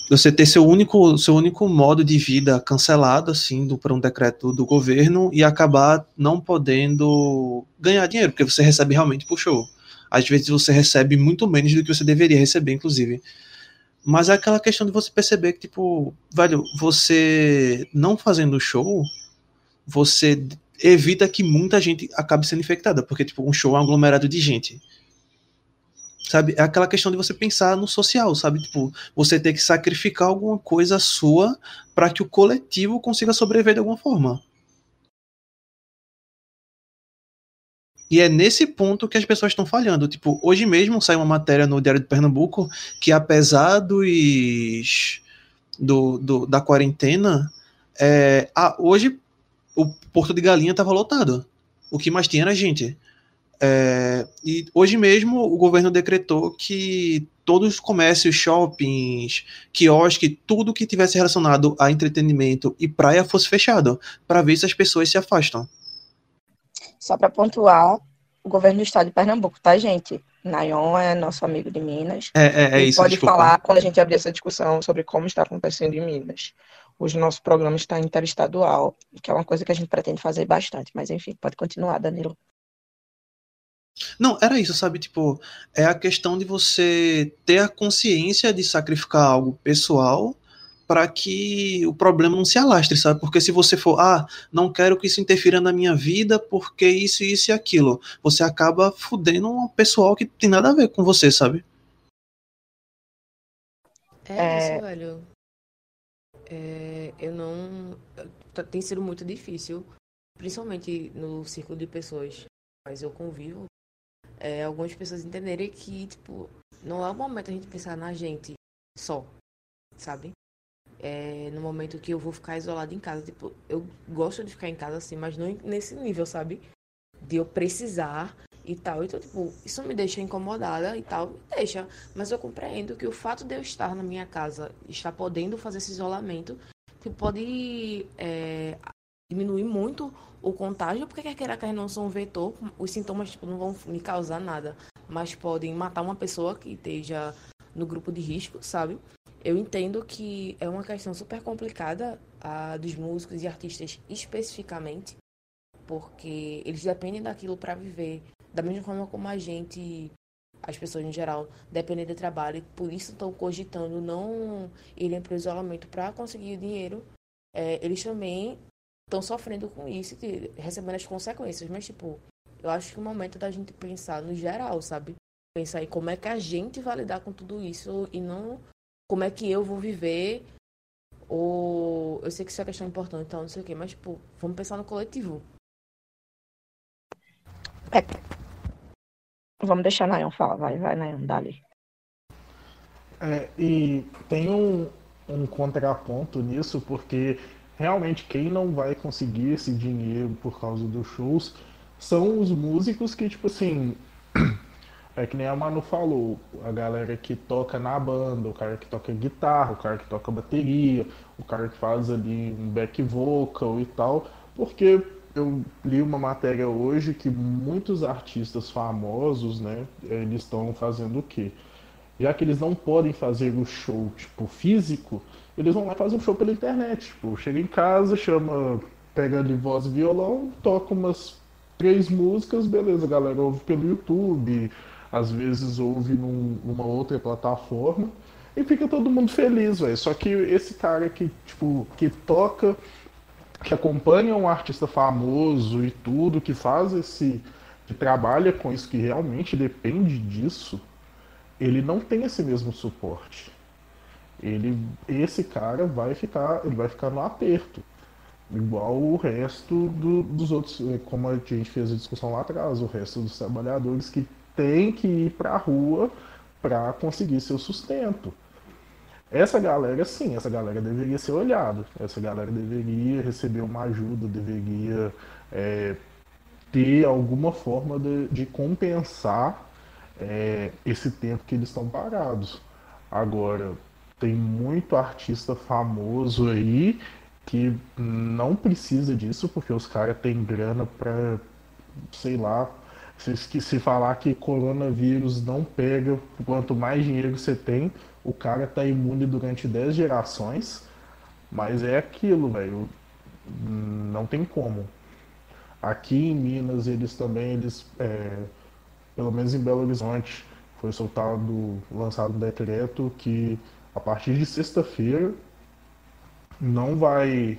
Você ter seu único, seu único modo de vida cancelado, assim, do, por um decreto do governo e acabar não podendo ganhar dinheiro, porque você recebe realmente por show. Às vezes você recebe muito menos do que você deveria receber, inclusive. Mas é aquela questão de você perceber que, tipo, velho, você não fazendo show, você evita que muita gente acabe sendo infectada, porque tipo, um show é um aglomerado de gente. Sabe? É aquela questão de você pensar no social, sabe? Tipo, você ter que sacrificar alguma coisa sua para que o coletivo consiga sobreviver de alguma forma. E é nesse ponto que as pessoas estão falhando. Tipo, hoje mesmo saiu uma matéria no Diário de Pernambuco que, apesar dos, do, do da quarentena, é, a, hoje o Porto de Galinha estava lotado. O que mais tinha era gente. É, e hoje mesmo o governo decretou que todos os comércios, shoppings, quiosques, tudo que tivesse relacionado a entretenimento e praia fosse fechado, para ver se as pessoas se afastam. Só para pontuar, o governo do estado de Pernambuco, tá, gente? Nayon é nosso amigo de Minas. É, é, é isso. Pode desculpa. falar quando a gente abrir essa discussão sobre como está acontecendo em Minas o nosso programa está interestadual, que é uma coisa que a gente pretende fazer bastante. Mas enfim, pode continuar, Danilo. Não, era isso, sabe? Tipo, é a questão de você ter a consciência de sacrificar algo pessoal para que o problema não se alastre, sabe? Porque se você for, ah, não quero que isso interfira na minha vida porque isso, isso e aquilo, você acaba fudendo um pessoal que tem nada a ver com você, sabe? É, é... isso, velho é, eu não. Tá, tem sido muito difícil, principalmente no círculo de pessoas mas eu convivo, é, algumas pessoas entenderem que, tipo, não é o momento a gente pensar na gente só, sabe? É, no momento que eu vou ficar isolado em casa, tipo, eu gosto de ficar em casa assim, mas não nesse nível, sabe? De eu precisar e tal. Então, tipo, isso me deixa incomodada e tal, me deixa. Mas eu compreendo que o fato de eu estar na minha casa, estar podendo fazer esse isolamento, tipo, pode é, diminuir muito o contágio, porque quer queira quer não são um vetor, os sintomas tipo, não vão me causar nada, mas podem matar uma pessoa que esteja no grupo de risco, sabe? Eu entendo que é uma questão super complicada a dos músicos e artistas especificamente, porque eles dependem daquilo para viver da mesma forma como a gente, as pessoas em geral, dependem de trabalho e por isso estão cogitando não irem para o isolamento para conseguir dinheiro, é, eles também estão sofrendo com isso e recebendo as consequências. Mas, tipo, eu acho que o momento da gente pensar no geral, sabe? Pensar em como é que a gente vai lidar com tudo isso e não como é que eu vou viver. Ou eu sei que isso é questão importante, então não sei o quê, mas, tipo, vamos pensar no coletivo. É, Vamos deixar Nayan falar. Vai, vai, Nayan, dali. É, e tem um, um contraponto nisso, porque realmente quem não vai conseguir esse dinheiro por causa dos shows são os músicos que, tipo assim, é que nem a Manu falou, a galera que toca na banda, o cara que toca guitarra, o cara que toca bateria, o cara que faz ali um back vocal e tal, porque eu li uma matéria hoje que muitos artistas famosos, né, eles estão fazendo o quê? Já que eles não podem fazer o show, tipo, físico, eles vão lá fazer um show pela internet. Tipo, chega em casa, chama, pega ali voz e violão, toca umas três músicas, beleza, galera ouve pelo YouTube, às vezes ouve num, numa outra plataforma, e fica todo mundo feliz, velho. Só que esse cara que, tipo, que toca que acompanha um artista famoso e tudo, que faz esse. que trabalha com isso, que realmente depende disso, ele não tem esse mesmo suporte. Ele, esse cara vai ficar, ele vai ficar no aperto. igual o resto do, dos outros, como a gente fez a discussão lá atrás, o resto dos trabalhadores que tem que ir para a rua para conseguir seu sustento. Essa galera, sim, essa galera deveria ser olhada, essa galera deveria receber uma ajuda, deveria é, ter alguma forma de, de compensar é, esse tempo que eles estão parados. Agora, tem muito artista famoso aí que não precisa disso, porque os caras têm grana para, sei lá, se, se falar que coronavírus não pega, quanto mais dinheiro você tem, o cara tá imune durante 10 gerações, mas é aquilo, velho, não tem como. Aqui em Minas, eles também, eles, é, pelo menos em Belo Horizonte, foi soltado, lançado um decreto que a partir de sexta-feira não vai,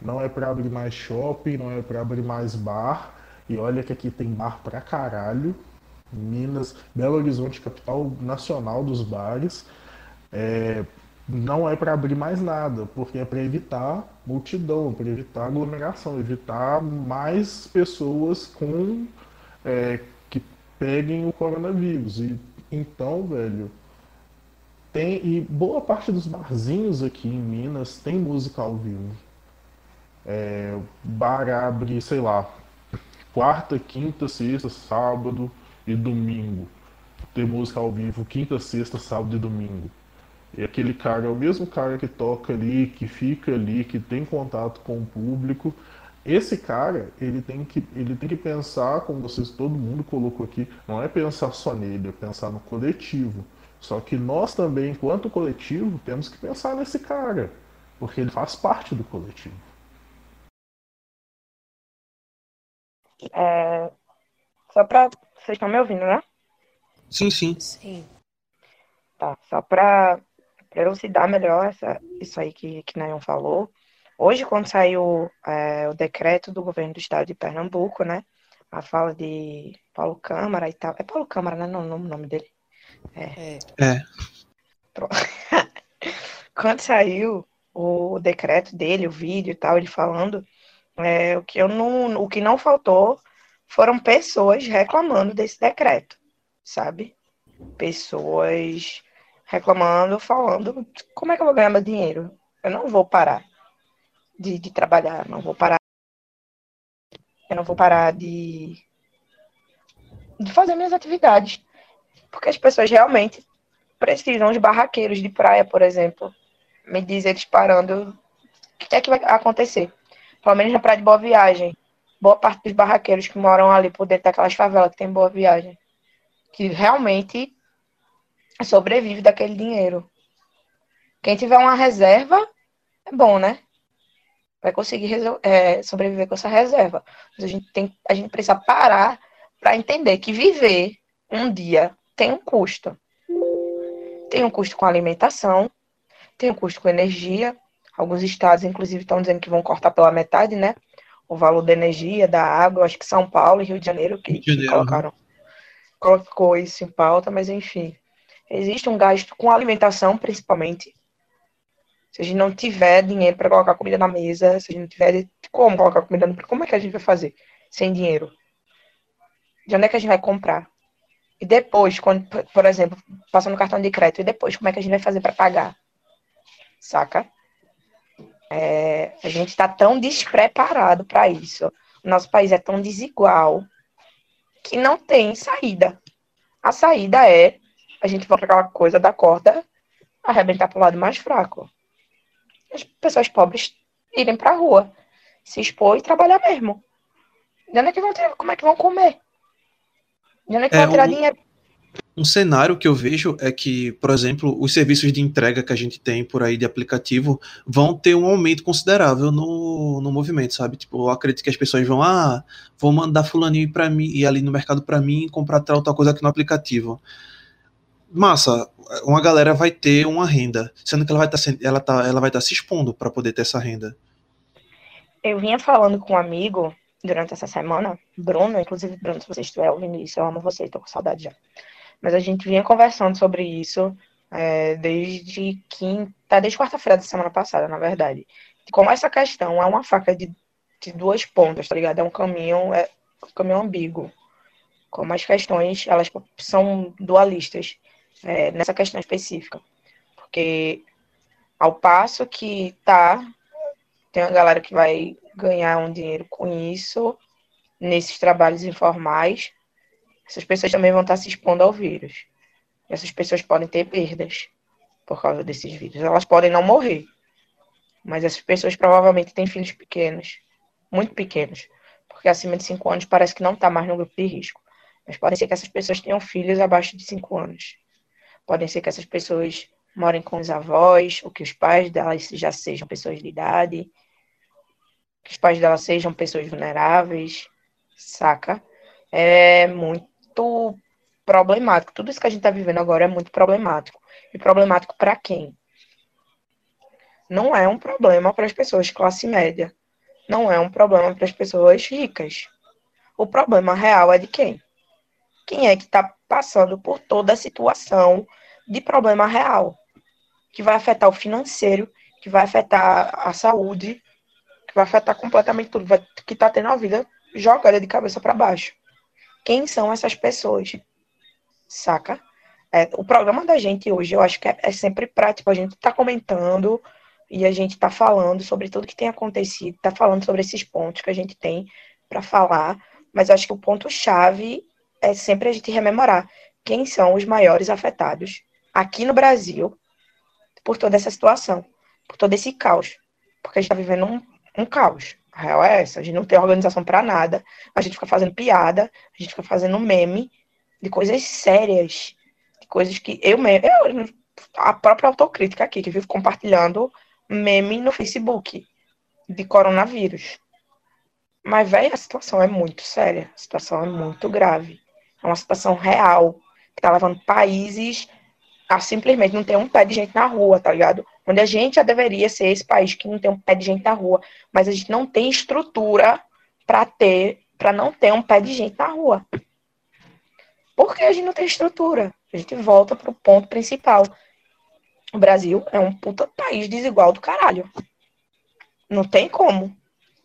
não é para abrir mais shopping, não é para abrir mais bar. E olha que aqui tem bar pra caralho. Minas, Belo Horizonte, capital nacional dos bares. É, não é para abrir mais nada, porque é para evitar multidão, para evitar aglomeração, evitar mais pessoas com é, que peguem o coronavírus. E então, velho, tem e boa parte dos barzinhos aqui em Minas tem música ao vivo. É, bar abre, sei lá, quarta, quinta, sexta, sábado e domingo. Tem música ao vivo quinta, sexta, sábado e domingo. E aquele cara é o mesmo cara que toca ali, que fica ali, que tem contato com o público. Esse cara, ele tem que, ele tem que pensar, como vocês, todo mundo colocou aqui, não é pensar só nele, é pensar no coletivo. Só que nós também, enquanto coletivo, temos que pensar nesse cara, porque ele faz parte do coletivo. É, só para vocês estão me ouvindo, né? Sim, sim. Sim. Tá, só para elucidar melhor essa, isso aí que, que Nayon falou. Hoje, quando saiu é, o decreto do governo do estado de Pernambuco, né? A fala de Paulo Câmara e tal. É Paulo Câmara, né? Não, não o nome dele. É. É. quando saiu o decreto dele, o vídeo e tal, ele falando, é, o que eu não, o que não faltou foram pessoas reclamando desse decreto, sabe? Pessoas reclamando, falando, como é que eu vou ganhar meu dinheiro? Eu não vou parar de, de trabalhar, não vou parar, eu não vou parar de, de fazer minhas atividades, porque as pessoas realmente precisam, os barraqueiros de praia, por exemplo, me diz eles parando, o que é que vai acontecer? Menos na praia de Boa Viagem, boa parte dos barraqueiros que moram ali por dentro daquelas favelas que tem Boa Viagem, que realmente sobrevive daquele dinheiro. Quem tiver uma reserva, é bom, né? Vai conseguir é, sobreviver com essa reserva. Mas a gente, tem, a gente precisa parar para entender que viver um dia tem um custo. Tem um custo com alimentação, tem um custo com energia. Alguns estados, inclusive, estão dizendo que vão cortar pela metade, né? O valor da energia, da água. Acho que São Paulo e Rio de Janeiro que, que Janeiro, colocaram, colocou isso em pauta, mas enfim. Existe um gasto com alimentação, principalmente. Se a gente não tiver dinheiro para colocar comida na mesa, se a gente não tiver como colocar comida na mesa, como é que a gente vai fazer sem dinheiro? De onde é que a gente vai comprar? E depois, quando, por exemplo, passando no cartão de crédito, e depois, como é que a gente vai fazer para pagar? Saca? É, a gente está tão despreparado para isso. O nosso país é tão desigual que não tem saída. A saída é a gente volta aquela coisa da corda arrebentar para o lado mais fraco. As pessoas pobres irem para a rua, se expor e trabalhar mesmo. De onde é que vão ter, como é que vão comer? De onde é que é, vão tirar um, dinheiro? Um cenário que eu vejo é que, por exemplo, os serviços de entrega que a gente tem por aí de aplicativo vão ter um aumento considerável no, no movimento, sabe? Tipo, eu acredito que as pessoas vão, ah, vou mandar fulaninho para mim, ir ali no mercado para mim comprar tal, tal coisa aqui no aplicativo massa, uma galera vai ter uma renda, sendo que ela vai estar tá, ela tá, ela vai tá se expondo para poder ter essa renda. Eu vinha falando com um amigo durante essa semana, Bruno, inclusive Bruno, se você estiver ouvindo isso, eu amo você, estou com saudade já. Mas a gente vinha conversando sobre isso é, desde quinta, desde quarta-feira da semana passada, na verdade. Como essa questão é uma faca de, de duas pontas, tá ligado? É um caminho, é um caminho ambíguo. Como as questões, elas são dualistas é, nessa questão específica. Porque ao passo que tá, tem uma galera que vai ganhar um dinheiro com isso, nesses trabalhos informais, essas pessoas também vão estar se expondo ao vírus. Essas pessoas podem ter perdas por causa desses vírus. Elas podem não morrer, mas essas pessoas provavelmente têm filhos pequenos, muito pequenos, porque acima de 5 anos parece que não está mais no grupo de risco. Mas pode ser que essas pessoas tenham filhos abaixo de 5 anos. Podem ser que essas pessoas morem com os avós, ou que os pais delas já sejam pessoas de idade, que os pais delas sejam pessoas vulneráveis, saca? É muito problemático. Tudo isso que a gente está vivendo agora é muito problemático. E problemático para quem? Não é um problema para as pessoas de classe média. Não é um problema para as pessoas ricas. O problema real é de quem? Quem é que está passando por toda a situação de problema real? Que vai afetar o financeiro, que vai afetar a saúde, que vai afetar completamente tudo, vai, que está tendo a vida jogada de cabeça para baixo. Quem são essas pessoas? Saca? É, o programa da gente hoje, eu acho que é, é sempre pra, tipo, a gente tá comentando e a gente tá falando sobre tudo que tem acontecido, tá falando sobre esses pontos que a gente tem para falar, mas eu acho que o ponto-chave é sempre a gente rememorar quem são os maiores afetados aqui no Brasil por toda essa situação, por todo esse caos. Porque a gente está vivendo um, um caos. A real é essa. A gente não tem organização para nada. A gente fica fazendo piada, a gente fica fazendo meme de coisas sérias, de coisas que eu mesmo. Eu, a própria autocrítica aqui, que vivo compartilhando meme no Facebook de coronavírus. Mas, velho, a situação é muito séria. A situação é muito grave. É uma situação real. Que tá levando países a simplesmente não ter um pé de gente na rua, tá ligado? Onde a gente já deveria ser esse país que não tem um pé de gente na rua, mas a gente não tem estrutura para ter, para não ter um pé de gente na rua. Por que a gente não tem estrutura? A gente volta pro ponto principal. O Brasil é um puta país desigual do caralho. Não tem como.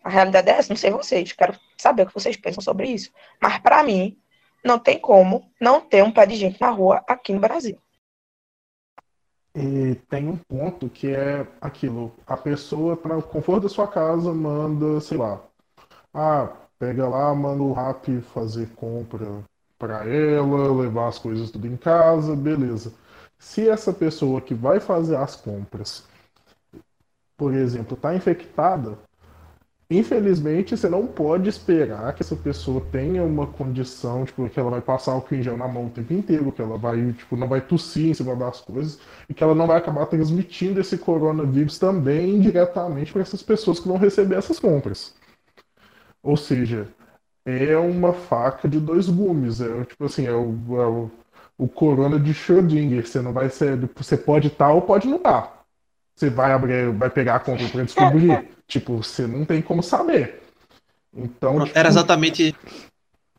A realidade é essa, não sei vocês, quero saber o que vocês pensam sobre isso. Mas para mim, não tem como não ter um pé de gente na rua aqui no Brasil. E tem um ponto que é aquilo, a pessoa, para o conforto da sua casa, manda, sei lá, ah, pega lá, manda o rap fazer compra para ela, levar as coisas tudo em casa, beleza. Se essa pessoa que vai fazer as compras, por exemplo, está infectada, Infelizmente, você não pode esperar que essa pessoa tenha uma condição, tipo, que ela vai passar o gel na mão o tempo inteiro, que ela vai, tipo, não vai tossir em cima das coisas, e que ela não vai acabar transmitindo esse coronavírus também indiretamente para essas pessoas que vão receber essas compras. Ou seja, é uma faca de dois gumes. É tipo assim, é o, é o, o corona de Schrödinger. Você não vai ser. Você pode estar tá ou pode não estar. Você vai abrir, vai pegar a conta para descobrir. tipo, você não tem como saber. Então. Tipo... Era exatamente.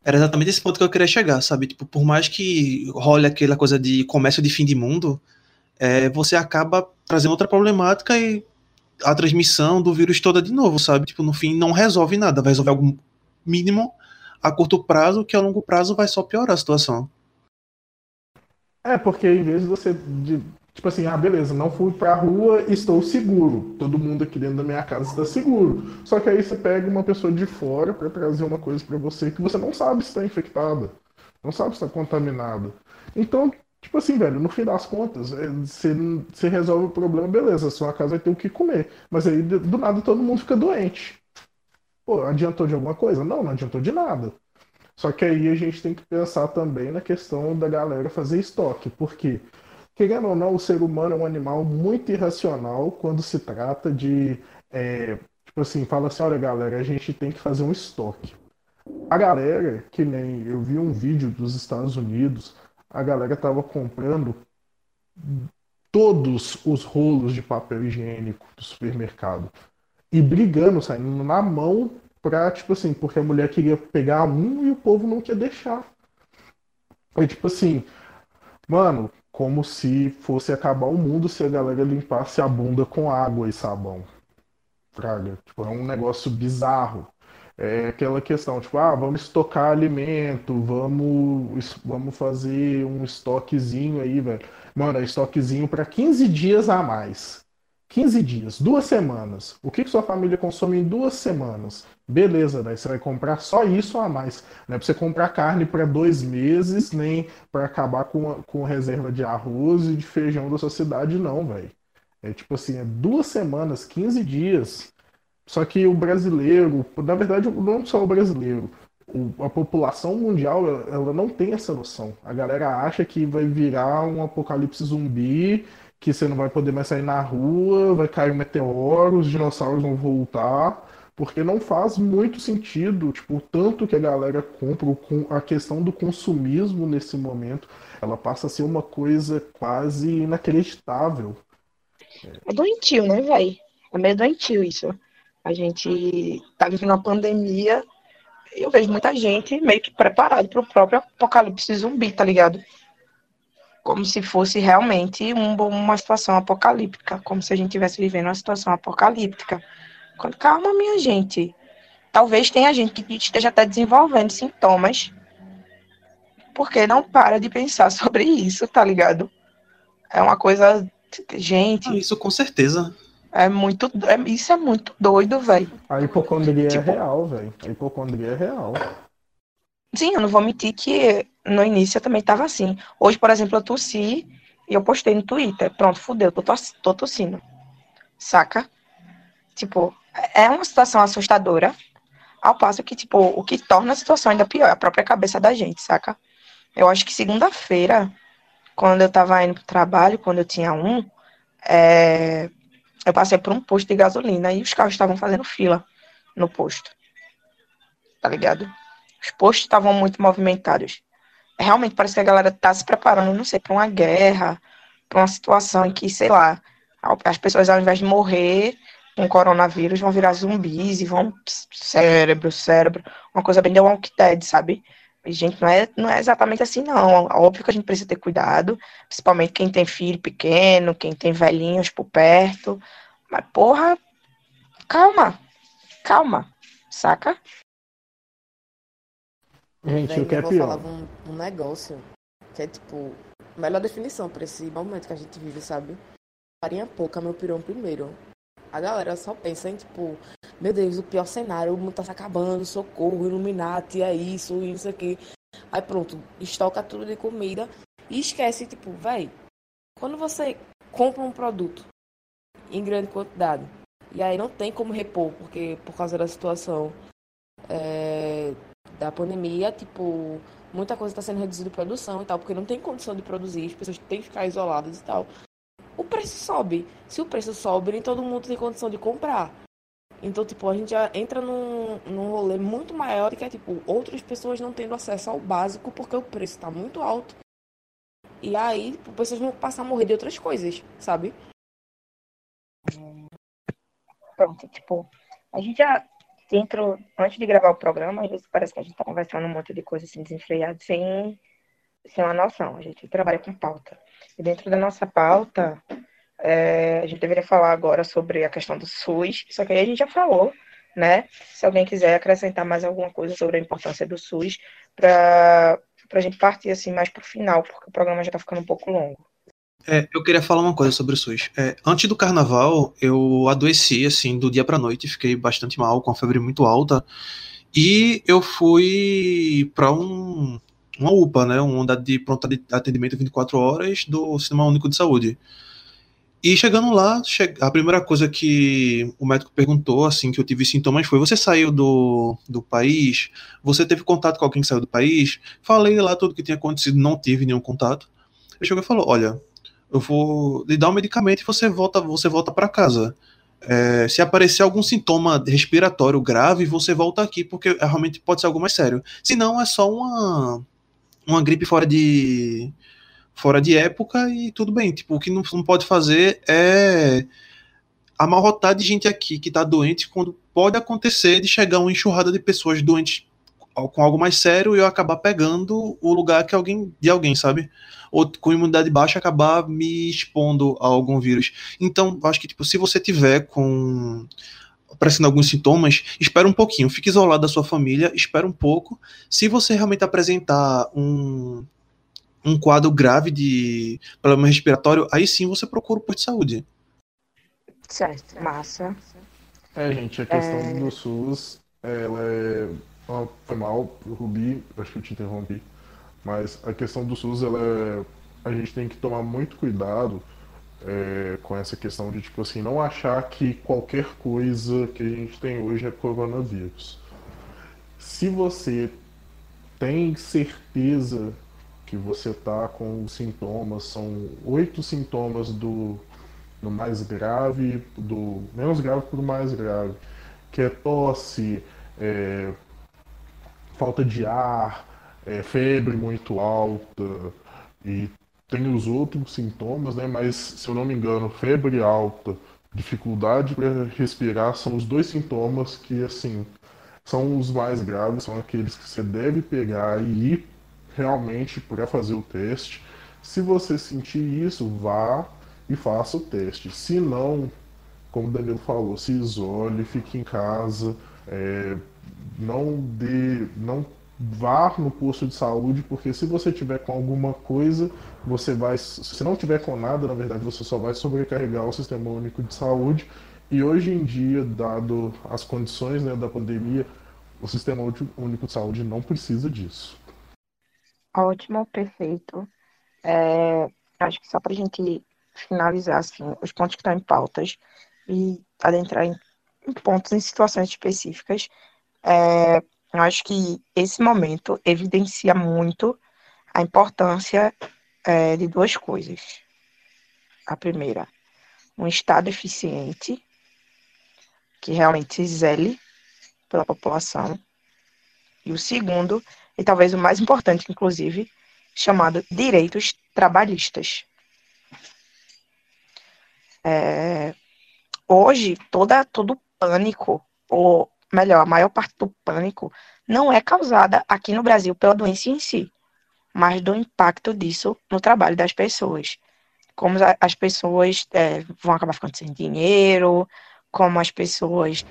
Era exatamente esse ponto que eu queria chegar, sabe? Tipo, por mais que role aquela coisa de comércio de fim de mundo, é, você acaba trazendo outra problemática e a transmissão do vírus toda de novo, sabe? Tipo, no fim não resolve nada, vai resolver algo mínimo a curto prazo, que a longo prazo vai só piorar a situação. É, porque em vez de você de Tipo assim, ah, beleza, não fui pra rua, estou seguro. Todo mundo aqui dentro da minha casa está seguro. Só que aí você pega uma pessoa de fora para trazer uma coisa para você que você não sabe se está infectada, não sabe se está contaminada. Então, tipo assim, velho, no fim das contas, é, você, você resolve o problema, beleza, sua casa vai ter o que comer. Mas aí, do nada, todo mundo fica doente. Pô, adiantou de alguma coisa? Não, não adiantou de nada. Só que aí a gente tem que pensar também na questão da galera fazer estoque, porque Querendo ou não, o ser humano é um animal muito irracional quando se trata de. É, tipo assim, fala assim: olha, galera, a gente tem que fazer um estoque. A galera, que nem eu vi um vídeo dos Estados Unidos, a galera tava comprando todos os rolos de papel higiênico do supermercado e brigando, saindo na mão pra, tipo assim, porque a mulher queria pegar um e o povo não quer deixar. É tipo assim, mano, como se fosse acabar o mundo se a galera limpasse a bunda com água e sabão. Fraga. Tipo, é um negócio bizarro. É aquela questão, tipo, ah, vamos estocar alimento, vamos, vamos fazer um estoquezinho aí, velho. Mano, é estoquezinho para 15 dias a mais. 15 dias, duas semanas. O que, que sua família consome em duas semanas? Beleza, daí você vai comprar só isso a mais. Não é pra você comprar carne para dois meses, nem para acabar com, a, com reserva de arroz e de feijão da sua cidade, não, velho. É tipo assim, é duas semanas, 15 dias. Só que o brasileiro, na verdade, não só o brasileiro, a população mundial, ela não tem essa noção. A galera acha que vai virar um apocalipse zumbi, que você não vai poder mais sair na rua, vai cair um meteoro, os dinossauros vão voltar, porque não faz muito sentido, tipo, o tanto que a galera compra, a questão do consumismo nesse momento, ela passa a ser uma coisa quase inacreditável. É doentio, né, velho? É meio doentio isso. A gente tá vivendo uma pandemia eu vejo muita gente meio que preparado para o próprio apocalipse zumbi, tá ligado? Como se fosse realmente um, uma situação apocalíptica, como se a gente estivesse vivendo uma situação apocalíptica. Calma, minha gente. Talvez tenha gente que esteja até desenvolvendo sintomas, porque não para de pensar sobre isso, tá ligado? É uma coisa. Gente. Ah, isso com certeza. É muito. É, isso é muito doido, velho. A hipocondria é tipo, é real, velho. A hipocondria é real. Sim, eu não vou mentir que no início eu também tava assim. Hoje, por exemplo, eu tossi e eu postei no Twitter. Pronto, fudeu, tô, toss tô tossindo. Saca? Tipo, é uma situação assustadora. Ao passo que, tipo, o que torna a situação ainda pior é a própria cabeça da gente, saca? Eu acho que segunda-feira, quando eu tava indo pro trabalho, quando eu tinha um, é, eu passei por um posto de gasolina e os carros estavam fazendo fila no posto. Tá ligado? Os postos estavam muito movimentados. Realmente parece que a galera tá se preparando, não sei, para uma guerra, para uma situação em que, sei lá, as pessoas ao invés de morrer com coronavírus vão virar zumbis e vão cérebro, cérebro, uma coisa bem de Walking Dead, sabe? E, gente, não é, não é exatamente assim, não. Óbvio que a gente precisa ter cuidado, principalmente quem tem filho pequeno, quem tem velhinhos por perto. Mas, porra, calma, calma, saca? Gente, o que é pior? Eu vou falar um, um negócio que é, tipo, melhor definição pra esse momento que a gente vive, sabe? Farinha pouca, meu pirão primeiro. A galera só pensa em, tipo, meu Deus, o pior cenário, o mundo tá se acabando, socorro, Illuminati, é isso, isso aqui. Aí pronto, estoca tudo de comida e esquece, tipo, véi, quando você compra um produto em grande quantidade e aí não tem como repor, porque por causa da situação é, da pandemia, tipo, muita coisa está sendo reduzida de produção e tal, porque não tem condição de produzir, as pessoas têm que ficar isoladas e tal. O preço sobe. Se o preço sobe, nem todo mundo tem condição de comprar. Então, tipo, a gente já entra num, num rolê muito maior que é, tipo, outras pessoas não tendo acesso ao básico porque o preço está muito alto. E aí, tipo, pessoas vão passar a morrer de outras coisas, sabe? Pronto, tipo, a gente já dentro, antes de gravar o programa, às vezes parece que a gente tá conversando um monte de coisa assim desenfreada, sem, sem uma noção. A gente trabalha com pauta. E dentro da nossa pauta, é, a gente deveria falar agora sobre a questão do SUS, só que aí a gente já falou, né? Se alguém quiser acrescentar mais alguma coisa sobre a importância do SUS, para a gente partir assim mais para o final, porque o programa já está ficando um pouco longo. É, eu queria falar uma coisa sobre o SUS. É, antes do carnaval, eu adoeci, assim, do dia para noite, fiquei bastante mal, com a febre muito alta, e eu fui para um, uma UPA, né, uma unidade de pronto atendimento 24 horas do Sistema Único de Saúde. E chegando lá, a primeira coisa que o médico perguntou, assim, que eu tive sintomas foi: você saiu do, do país? Você teve contato com alguém que saiu do país? Falei lá tudo que tinha acontecido, não tive nenhum contato. Ele chegou e falou: olha, eu vou lhe dar um medicamento e você volta, você volta para casa. É, se aparecer algum sintoma respiratório grave, você volta aqui, porque realmente pode ser algo mais sério. Se não, é só uma, uma gripe fora de fora de época e tudo bem. Tipo, o que não, não pode fazer é amarrotar de gente aqui que tá doente quando pode acontecer de chegar uma enxurrada de pessoas doentes com algo mais sério e eu acabar pegando o lugar que alguém de alguém, sabe? Ou com imunidade baixa acabar me expondo a algum vírus. Então, acho que tipo, se você tiver com aparecendo alguns sintomas, espera um pouquinho, fique isolado da sua família, espera um pouco. Se você realmente apresentar um, um quadro grave de problema respiratório, aí sim você procura o posto de saúde. Certo, massa. É, gente, a questão é... do SUS, ela é. Foi mal, Rubi, acho que eu te interrompi. Mas a questão do SUS, ela é... a gente tem que tomar muito cuidado é, com essa questão de, tipo assim, não achar que qualquer coisa que a gente tem hoje é coronavírus. Se você tem certeza que você está com sintomas, são oito sintomas do, do mais grave, do menos grave para o mais grave, que é tosse, é, falta de ar, é, febre muito alta e tem os outros sintomas, né? Mas se eu não me engano, febre alta, dificuldade para respirar são os dois sintomas que assim são os mais graves, são aqueles que você deve pegar e ir realmente para fazer o teste. Se você sentir isso, vá e faça o teste. Se não, como o Danilo falou, se isole, fique em casa, é, não dê, não vá no posto de saúde, porque se você tiver com alguma coisa, você vai, se não tiver com nada, na verdade, você só vai sobrecarregar o sistema único de saúde. E hoje em dia, dado as condições né, da pandemia, o sistema único de saúde não precisa disso. Ótimo, perfeito. É, acho que só para a gente finalizar assim, os pontos que estão em pautas e adentrar em, em pontos, em situações específicas, é, eu acho que esse momento evidencia muito a importância é, de duas coisas. A primeira, um Estado eficiente, que realmente zele pela população. E o segundo, e talvez o mais importante, inclusive, chamado direitos trabalhistas. É, hoje, toda, todo pânico, ou melhor, a maior parte do pânico, não é causada aqui no Brasil pela doença em si, mas do impacto disso no trabalho das pessoas. Como as pessoas é, vão acabar ficando sem dinheiro, como as pessoas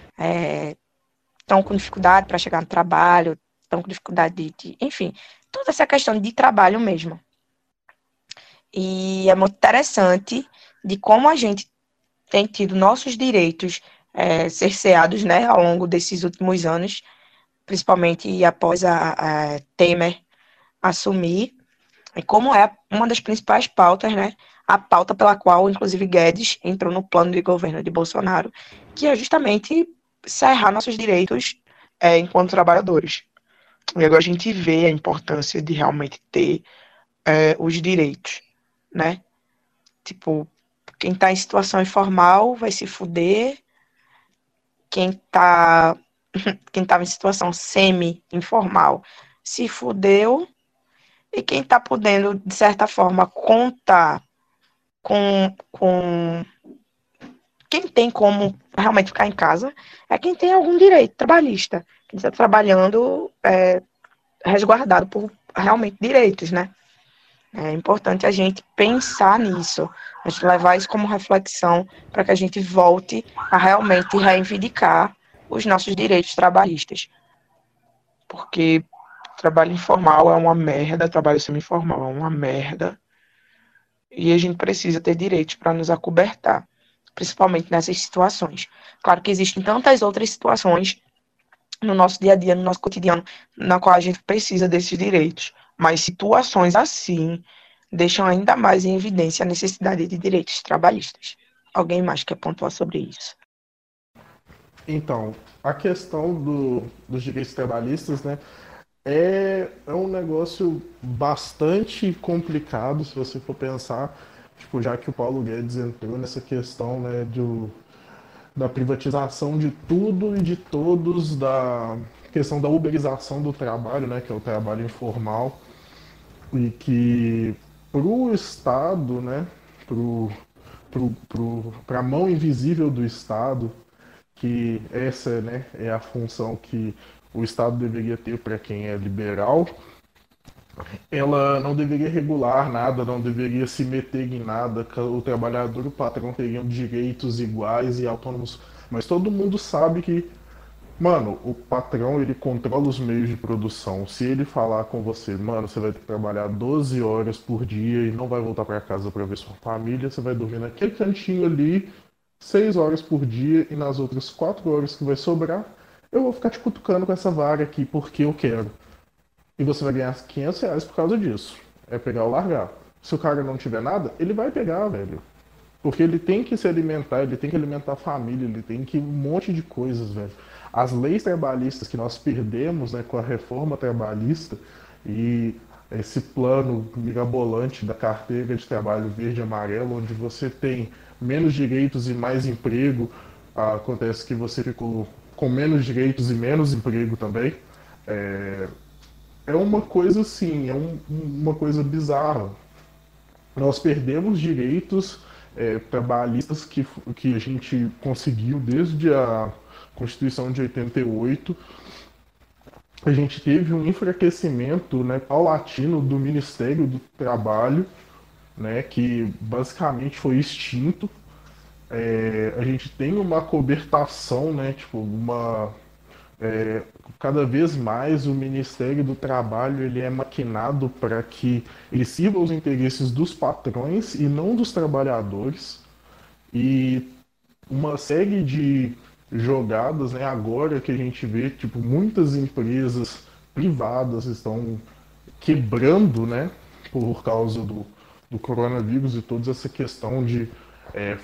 estão é, com dificuldade para chegar no trabalho, estão com dificuldade de, de, enfim, toda essa questão de trabalho mesmo. E é muito interessante de como a gente tem tido nossos direitos é, cerceados né, ao longo desses últimos anos, principalmente após a, a Temer assumir, e como é uma das principais pautas, né, a pauta pela qual, inclusive, Guedes entrou no plano de governo de Bolsonaro, que é justamente cerrar nossos direitos é, enquanto trabalhadores. E agora a gente vê a importância de realmente ter é, os direitos, né? Tipo, quem está em situação informal vai se fuder, quem está quem estava em situação semi-informal se fudeu, e quem está podendo, de certa forma, contar com, com quem tem como realmente ficar em casa é quem tem algum direito trabalhista, quem está trabalhando é, resguardado por realmente direitos, né? É importante a gente pensar nisso, a gente levar isso como reflexão para que a gente volte a realmente reivindicar os nossos direitos trabalhistas. Porque trabalho informal é uma merda, trabalho semi-informal é uma merda. E a gente precisa ter direitos para nos acobertar, principalmente nessas situações. Claro que existem tantas outras situações no nosso dia a dia, no nosso cotidiano, na qual a gente precisa desses direitos. Mas situações assim deixam ainda mais em evidência a necessidade de direitos trabalhistas. Alguém mais quer pontuar sobre isso? Então, a questão do, dos direitos trabalhistas, né, é, é um negócio bastante complicado, se você for pensar, tipo, já que o Paulo Guedes entrou nessa questão, né, do, da privatização de tudo e de todos, da questão da uberização do trabalho, né, que é o trabalho informal, e que para o Estado, né, para a mão invisível do Estado, que essa né, é a função que o Estado deveria ter para quem é liberal, ela não deveria regular nada, não deveria se meter em nada, o trabalhador e o patrão teriam direitos iguais e autônomos. Mas todo mundo sabe que, mano, o patrão ele controla os meios de produção. Se ele falar com você, mano, você vai ter que trabalhar 12 horas por dia e não vai voltar para casa para ver sua família, você vai dormir naquele cantinho ali 6 horas por dia e nas outras 4 horas que vai sobrar, eu vou ficar te cutucando com essa vaga aqui porque eu quero. E você vai ganhar 500 reais por causa disso. É pegar ou largar. Se o cara não tiver nada, ele vai pegar, velho. Porque ele tem que se alimentar, ele tem que alimentar a família, ele tem que um monte de coisas, velho. As leis trabalhistas que nós perdemos né, com a reforma trabalhista e esse plano mirabolante da carteira de trabalho verde e amarelo, onde você tem menos direitos e mais emprego, acontece que você ficou com menos direitos e menos emprego também. É, é uma coisa assim, é um, uma coisa bizarra. Nós perdemos direitos é, trabalhistas que, que a gente conseguiu desde a Constituição de 88. A gente teve um enfraquecimento né, paulatino do Ministério do Trabalho, né, que basicamente foi extinto. É, a gente tem uma cobertação, né, tipo, uma, é, cada vez mais o Ministério do Trabalho ele é maquinado para que ele sirva os interesses dos patrões e não dos trabalhadores. E uma série de jogadas, né, agora que a gente vê, tipo, muitas empresas privadas estão quebrando, né, por causa do, do coronavírus e toda essa questão de, é,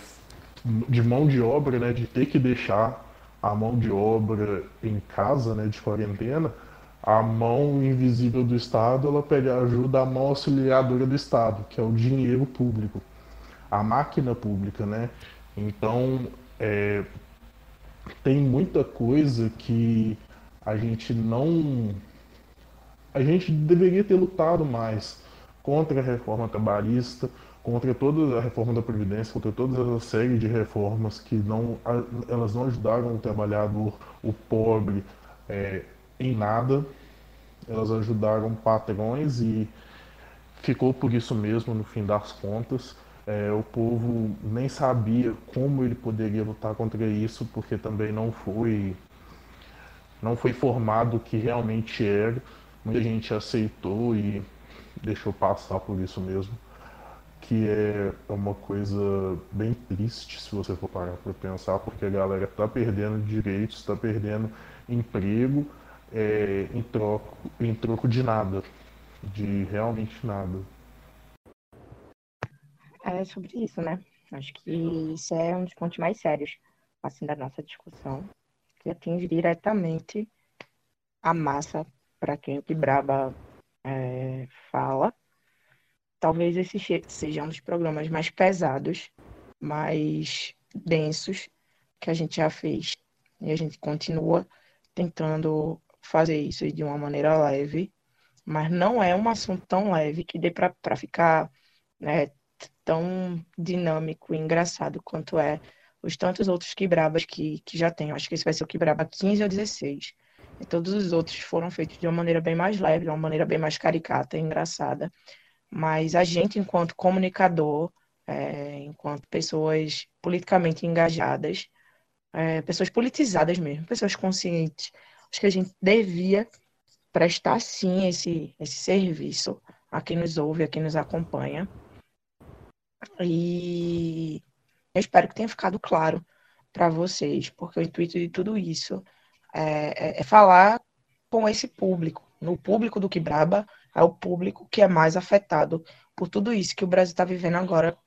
de mão de obra, né, de ter que deixar a mão de obra em casa, né, de quarentena, a mão invisível do Estado, ela pede ajuda à mão auxiliadora do Estado, que é o dinheiro público, a máquina pública, né? Então, é, tem muita coisa que a gente não... A gente deveria ter lutado mais contra a reforma trabalhista, contra toda a reforma da Previdência, contra toda essa série de reformas que não, elas não ajudaram o trabalhador, o pobre, é, em nada. Elas ajudaram patrões e ficou por isso mesmo no fim das contas. É, o povo nem sabia como ele poderia lutar contra isso, porque também não foi não foi formado o que realmente era. Muita gente aceitou e deixou passar por isso mesmo que é uma coisa bem triste se você for parar para pensar, porque a galera está perdendo direitos, está perdendo emprego é, em, troco, em troco de nada, de realmente nada. É sobre isso, né? Acho que isso é um dos pontos mais sérios assim da nossa discussão, que atinge diretamente a massa para quem o que Braba é, fala Talvez esse seja um dos programas mais pesados, mais densos que a gente já fez. E a gente continua tentando fazer isso de uma maneira leve, mas não é um assunto tão leve que dê para ficar né, tão dinâmico e engraçado quanto é os tantos outros quebrabas que, que já tem. Eu acho que esse vai ser o quebraba 15 ou 16. E todos os outros foram feitos de uma maneira bem mais leve, de uma maneira bem mais caricata e engraçada. Mas a gente, enquanto comunicador, é, enquanto pessoas politicamente engajadas, é, pessoas politizadas mesmo, pessoas conscientes, acho que a gente devia prestar sim esse, esse serviço a quem nos ouve, a quem nos acompanha. E eu espero que tenha ficado claro para vocês, porque o intuito de tudo isso é, é, é falar com esse público, no público do Quebraba, é o público que é mais afetado por tudo isso que o Brasil está vivendo agora,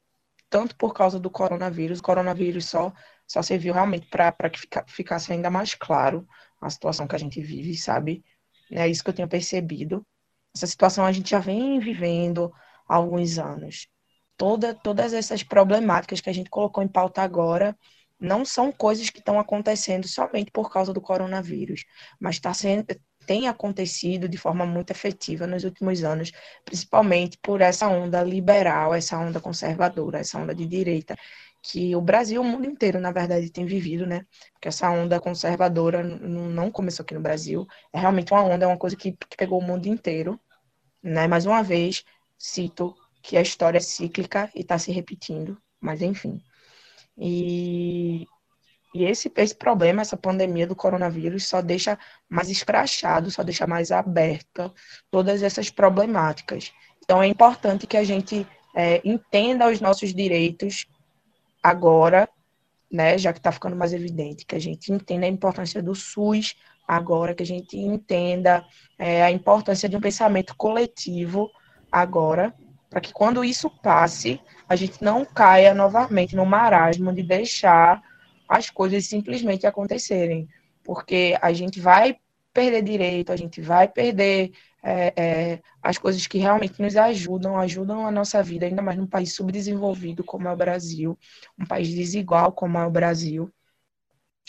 tanto por causa do coronavírus. O coronavírus só, só serviu realmente para que fica, ficasse ainda mais claro a situação que a gente vive, sabe? É isso que eu tenho percebido. Essa situação a gente já vem vivendo há alguns anos. Toda, todas essas problemáticas que a gente colocou em pauta agora não são coisas que estão acontecendo somente por causa do coronavírus, mas está sendo, tem acontecido de forma muito efetiva nos últimos anos, principalmente por essa onda liberal, essa onda conservadora, essa onda de direita, que o Brasil, o mundo inteiro, na verdade, tem vivido, né? Porque essa onda conservadora não começou aqui no Brasil, é realmente uma onda, é uma coisa que, que pegou o mundo inteiro, né? Mais uma vez, cito que a história é cíclica e está se repetindo, mas enfim. E E esse, esse problema, essa pandemia do coronavírus, só deixa mais escrachado, só deixa mais aberta todas essas problemáticas. Então, é importante que a gente é, entenda os nossos direitos agora, né, já que está ficando mais evidente, que a gente entenda a importância do SUS agora, que a gente entenda é, a importância de um pensamento coletivo agora, para que quando isso passe, a gente não caia novamente no marasmo de deixar as coisas simplesmente acontecerem, porque a gente vai perder direito, a gente vai perder é, é, as coisas que realmente nos ajudam, ajudam a nossa vida, ainda mais num país subdesenvolvido como é o Brasil, um país desigual como é o Brasil.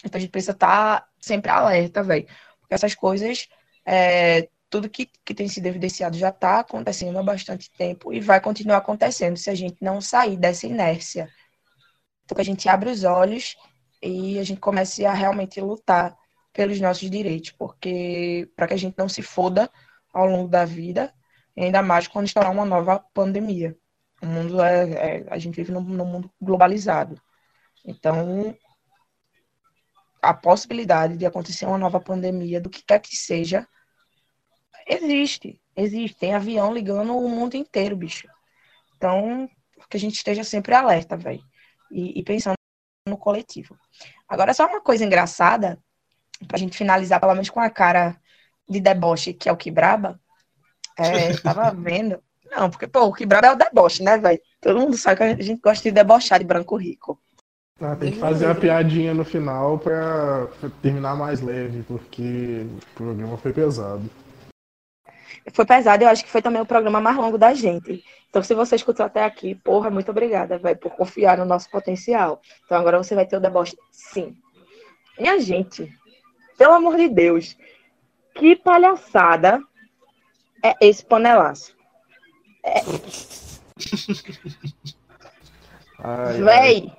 Então a gente precisa estar tá sempre alerta, velho, porque essas coisas, é, tudo que, que tem sido evidenciado já está acontecendo há bastante tempo e vai continuar acontecendo se a gente não sair dessa inércia. Então a gente abre os olhos e a gente comece a realmente lutar pelos nossos direitos, porque para que a gente não se foda ao longo da vida, ainda mais quando estourar uma nova pandemia. O mundo é, é a gente vive num, num mundo globalizado. Então, a possibilidade de acontecer uma nova pandemia, do que quer que seja, existe. Existe. Tem avião ligando o mundo inteiro, bicho. Então, que a gente esteja sempre alerta, velho. E, e, pensando no coletivo. Agora, só uma coisa engraçada, pra gente finalizar, pelo menos com a cara de deboche, que é o Kibraba. É, tava vendo. Não, porque, pô, o Kibraba é o deboche, né, velho? Todo mundo sabe que a gente gosta de debochar de branco rico. Ah, tem que fazer uma piadinha no final pra terminar mais leve, porque o programa foi pesado. Foi pesado, eu acho que foi também o programa mais longo da gente. Então, se você escutou até aqui, porra, muito obrigada, vai por confiar no nosso potencial. Então, agora você vai ter o deboche. Sim. Minha gente, pelo amor de Deus, que palhaçada é esse panelaço? É... Ai, Véi, ai.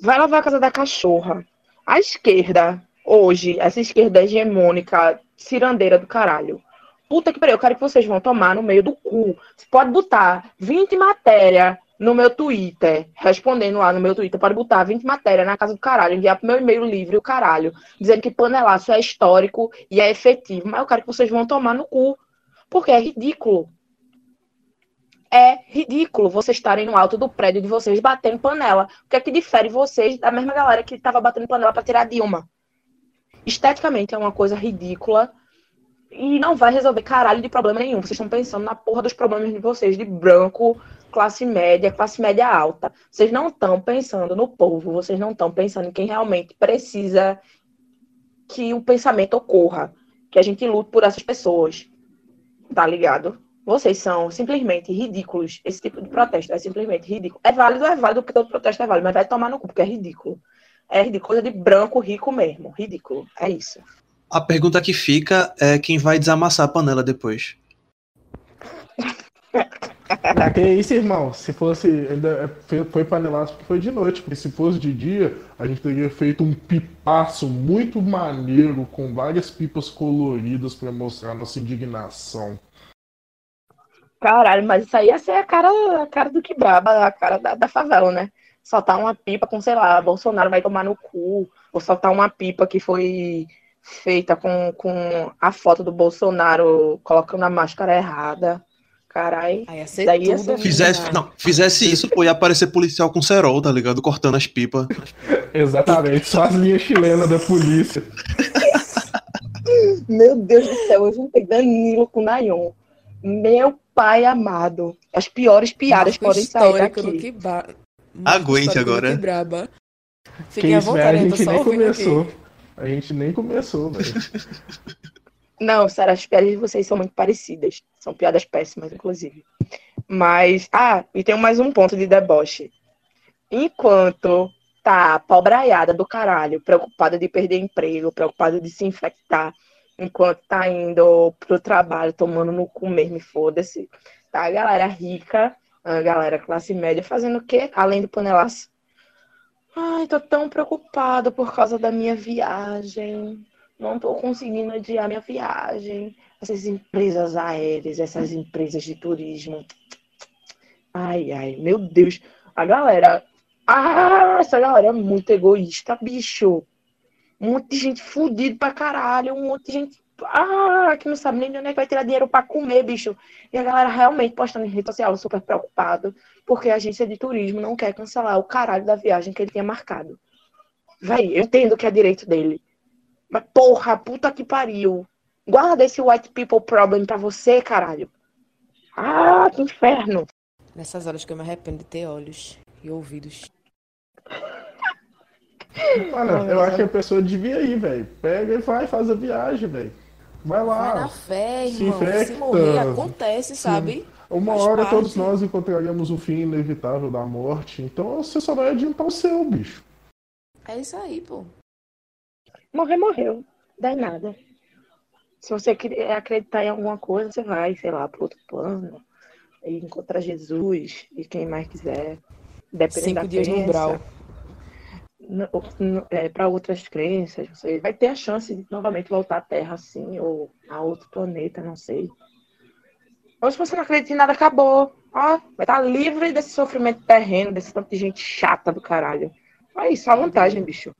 vai lavar a casa da cachorra. A esquerda, hoje, essa esquerda hegemônica, cirandeira do caralho, puta que pariu, eu quero que vocês vão tomar no meio do cu. Você pode botar 20 matéria no meu Twitter, respondendo lá no meu Twitter, pode botar 20 matéria na casa do caralho, enviar pro meu e-mail livre o caralho, dizendo que panelaço é histórico e é efetivo. Mas eu quero que vocês vão tomar no cu, porque é ridículo. É ridículo vocês estarem no alto do prédio de vocês batendo panela. O que é que difere vocês da mesma galera que estava batendo panela para tirar Dilma? Esteticamente é uma coisa ridícula e não vai resolver caralho de problema nenhum. Vocês estão pensando na porra dos problemas de vocês, de branco, classe média, classe média alta. Vocês não estão pensando no povo, vocês não estão pensando em quem realmente precisa que o pensamento ocorra, que a gente lute por essas pessoas. Tá ligado? Vocês são simplesmente ridículos. Esse tipo de protesto é simplesmente ridículo. É válido, é válido, porque todo protesto é válido, mas vai tomar no cu, porque é ridículo. É ridículo, de branco rico mesmo. Ridículo. É isso. A pergunta que fica é quem vai desamassar a panela depois. Que isso, irmão? Se fosse. Ainda é, foi panelaço porque foi de noite, porque se fosse de dia, a gente teria feito um pipaço muito maneiro, com várias pipas coloridas para mostrar nossa indignação. Caralho, mas isso aí ia ser a cara, a cara do que braba, a cara da, da favela, né? Soltar uma pipa com, sei lá, Bolsonaro vai tomar no cu, ou soltar uma pipa que foi feita com, com a foto do Bolsonaro colocando a máscara errada. Caralho. Daí ia ser fizesse, não, fizesse isso, pô, ia aparecer policial com cerol, tá ligado? Cortando as pipas. Exatamente, só as linhas chilenas da polícia. Meu Deus do céu, eu juntei Danilo com Nayon. Meu pai amado. As piores piadas podem sair daqui. Ba... Aguente agora. Fiquem à vontade, a gente nem começou. Aqui. A gente nem começou, velho. Não, Sara, as piadas de vocês são muito parecidas. São piadas péssimas, inclusive. Mas. Ah, e tem mais um ponto de deboche. Enquanto tá pobraiada do caralho, preocupada de perder emprego, preocupada de se infectar, enquanto tá indo pro trabalho, tomando no cu mesmo foda-se, tá a galera rica, a galera classe média fazendo o quê? Além do panelaço Ai, tô tão preocupado por causa da minha viagem. Não tô conseguindo adiar minha viagem. Essas empresas aéreas, essas empresas de turismo. Ai, ai, meu Deus. A galera Ah, essa galera é muito egoísta, bicho. Um monte de gente fudida pra caralho, um monte de gente. Ah, que não sabe nem de onde é que vai tirar dinheiro pra comer, bicho. E a galera realmente postando em rede social super preocupado, porque a agência de turismo não quer cancelar o caralho da viagem que ele tinha marcado. Véi, eu entendo que é direito dele. Mas porra, puta que pariu. Guarda esse white people problem pra você, caralho. Ah, que inferno. Nessas horas que eu me arrependo de ter olhos e ouvidos. Mano, eu acho que a pessoa devia ir, velho. Pega e vai, faz a viagem, velho. Vai lá. Vai na fé, se irmão. Se, infecta. morrer, acontece, sabe? Uma Faz hora parte. todos nós encontraremos o fim inevitável da morte. Então você só vai adiantar o seu, bicho. É isso aí, pô. Morrer, morreu. Dá em nada. Se você querer acreditar em alguma coisa, você vai, sei lá, para outro plano. E encontrar Jesus e quem mais quiser. Dependendo Cinco da dias no crença. umbral. para outras crenças, você vai ter a chance de novamente voltar à Terra assim, ou a outro planeta, não sei. Ou se você não acredita em nada, acabou. Ó, vai estar livre desse sofrimento terreno, desse tanto de gente chata do caralho. É isso, a vantagem, bicho.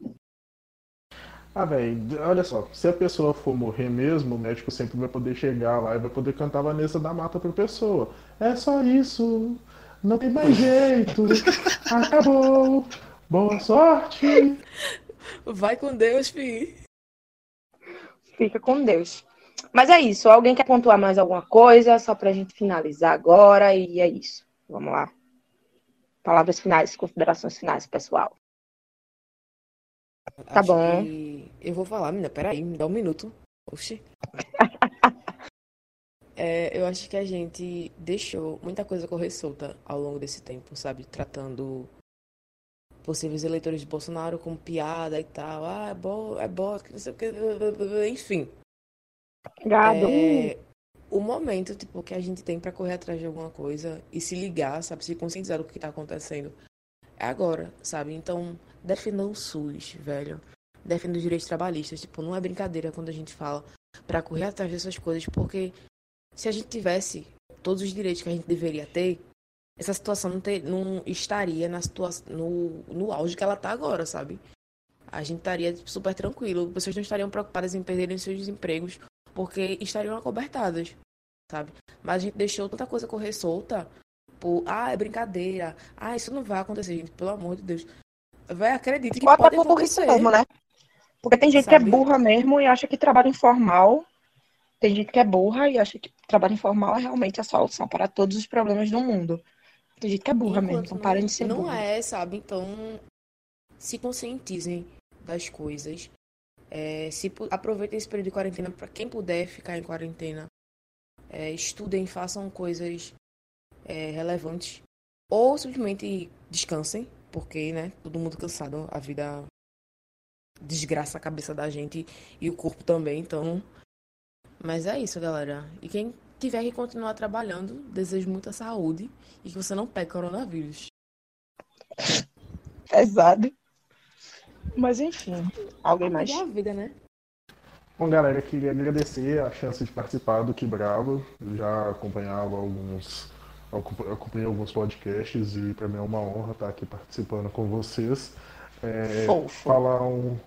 Ah, velho, olha só, se a pessoa for morrer mesmo, o médico sempre vai poder chegar lá e vai poder cantar Vanessa da Mata pra pessoa. É só isso, não tem mais jeito, acabou, boa sorte. Vai com Deus, filho. Fica com Deus. Mas é isso. Alguém quer pontuar mais alguma coisa? Só pra gente finalizar agora. E é isso. Vamos lá. Palavras finais, considerações finais, pessoal. Tá Acho bom. Eu vou falar, menina. Peraí, me dá um minuto. Oxi. É, eu acho que a gente deixou muita coisa correr solta ao longo desse tempo, sabe? Tratando possíveis eleitores de Bolsonaro como piada e tal. Ah, é bom, é bom, não sei o que. Enfim. Gado. É, o momento, tipo, que a gente tem pra correr atrás de alguma coisa e se ligar, sabe? Se conscientizar do que tá acontecendo. É agora, sabe? Então, defenda o SUS, velho. Defenda os direitos trabalhistas. Tipo, não é brincadeira quando a gente fala pra correr atrás dessas coisas, porque se a gente tivesse todos os direitos que a gente deveria ter, essa situação não, ter, não estaria na situação, no, no auge que ela tá agora, sabe? A gente estaria tipo, super tranquilo. Pessoas não estariam preocupadas em perderem seus empregos porque estariam acobertadas, sabe? Mas a gente deixou tanta coisa correr solta por, ah, é brincadeira, ah, isso não vai acontecer, gente, pelo amor de Deus. Vai, acredite que Bota pode acontecer. mesmo, né? Porque tem gente que é Sabe? burra mesmo e acha que trabalho informal. Tem gente que é burra e acha que trabalho informal é realmente a solução para todos os problemas do mundo. Tem gente que é burra mesmo, Enquanto então não- parem de ser Não burra. é, sabe? Então, se conscientizem das coisas. É, se aproveitem esse período de quarentena para quem puder ficar em quarentena. É, estudem, façam coisas é, relevantes. Ou simplesmente descansem, porque, né? Todo mundo cansado, a vida desgraça a cabeça da gente e o corpo também, então. Mas é isso, galera. E quem tiver que continuar trabalhando, desejo muita saúde e que você não pegue coronavírus. Pesado. Mas enfim, alguém mais? É a vida, né? Bom, galera, queria agradecer a chance de participar do Que Bravo. Eu já acompanhava alguns, acompa- acompanhei alguns podcasts e para mim é uma honra estar aqui participando com vocês. É, Fofo. falar um,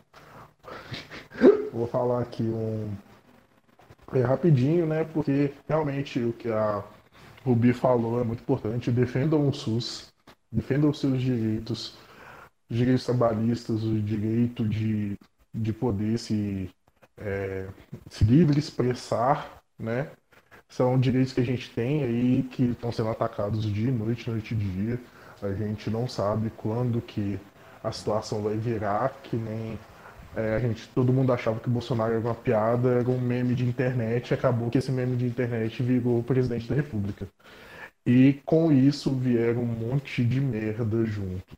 vou falar aqui um é, rapidinho, né? Porque realmente o que a Rubi falou é muito importante. Defendam o SUS, defendam os seus direitos, os direitos trabalhistas, o direito de, de poder se é, se livre expressar, né? São direitos que a gente tem aí que estão sendo atacados dia e noite, noite e dia. A gente não sabe quando que a situação vai virar, que nem é, a gente, todo mundo achava que o Bolsonaro era uma piada, era um meme de internet, acabou que esse meme de internet virou o presidente da República. E com isso vieram um monte de merda junto.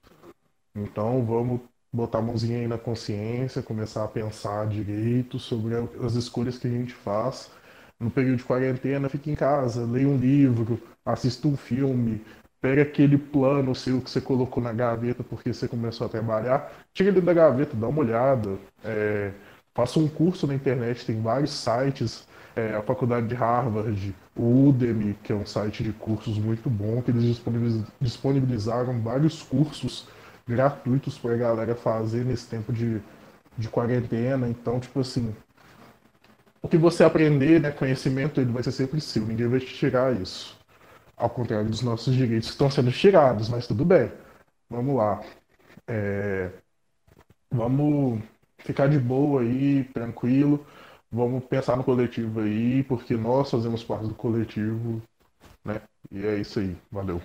Então vamos botar a mãozinha aí na consciência, começar a pensar direito sobre as escolhas que a gente faz. No período de quarentena, fique em casa, leia um livro, assista um filme, pega aquele plano seu que você colocou na gaveta porque você começou a trabalhar, tira ele da gaveta, dá uma olhada, é, faça um curso na internet, tem vários sites, é, a faculdade de Harvard, o Udemy, que é um site de cursos muito bom, que eles disponibiliz- disponibilizaram vários cursos gratuitos para a galera fazer nesse tempo de, de quarentena. Então, tipo assim, o que você aprender, né, conhecimento, ele vai ser sempre seu, ninguém vai te tirar isso. Ao contrário dos nossos direitos que estão sendo tirados, mas tudo bem. Vamos lá. É, vamos ficar de boa aí, tranquilo. Vamos pensar no coletivo aí, porque nós fazemos parte do coletivo, né? E é isso aí. Valeu.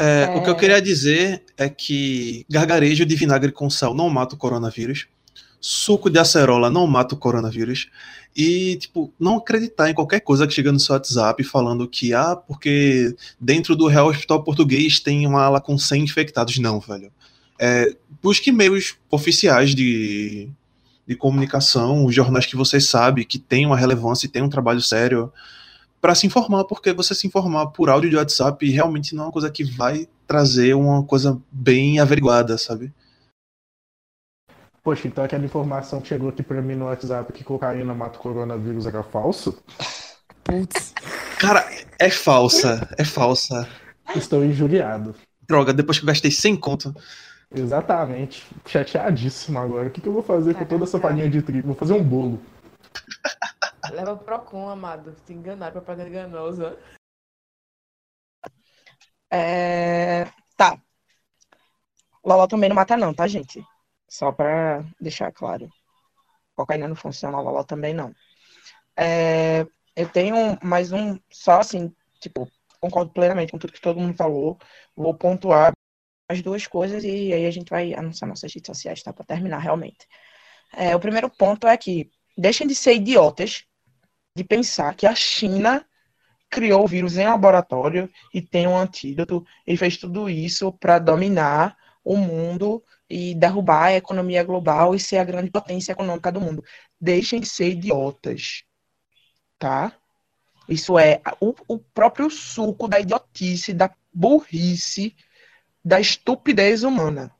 É, é... O que eu queria dizer é que gargarejo de vinagre com sal não mata o coronavírus. Suco de acerola não mata o coronavírus. E, tipo, não acreditar em qualquer coisa que chega no seu WhatsApp falando que, ah, porque dentro do Real Hospital Português tem uma ala com 100 infectados. Não, velho. É, busque meios oficiais de, de comunicação, os jornais que você sabe que tem uma relevância e tem um trabalho sério para se informar, porque você se informar por áudio de WhatsApp realmente não é uma coisa que vai trazer uma coisa bem averiguada, sabe? Poxa, então aquela informação que chegou aqui pra mim no WhatsApp que cocaína mata o coronavírus era falso? Putz. Cara, é falsa, é falsa. Estou injuriado. Droga, depois que eu gastei 100 conto. Exatamente. Chateadíssimo agora. O que, que eu vou fazer com toda essa farinha de trigo? Vou fazer um bolo. Leva pro Procon, amado. Se enganar, propaganda enganosa. É... Tá. Loló também não mata não, tá, gente? Só pra deixar claro. Cocaína não funciona, Loló também não. É... Eu tenho mais um, só assim, tipo, concordo plenamente com tudo que todo mundo falou. Vou pontuar as duas coisas e aí a gente vai anunciar nossas redes sociais, tá? Pra terminar realmente. É, o primeiro ponto é que deixem de ser idiotas de pensar que a China criou o vírus em laboratório e tem um antídoto e fez tudo isso para dominar o mundo e derrubar a economia global e ser a grande potência econômica do mundo. Deixem de ser idiotas, tá? Isso é o, o próprio suco da idiotice, da burrice da estupidez humana.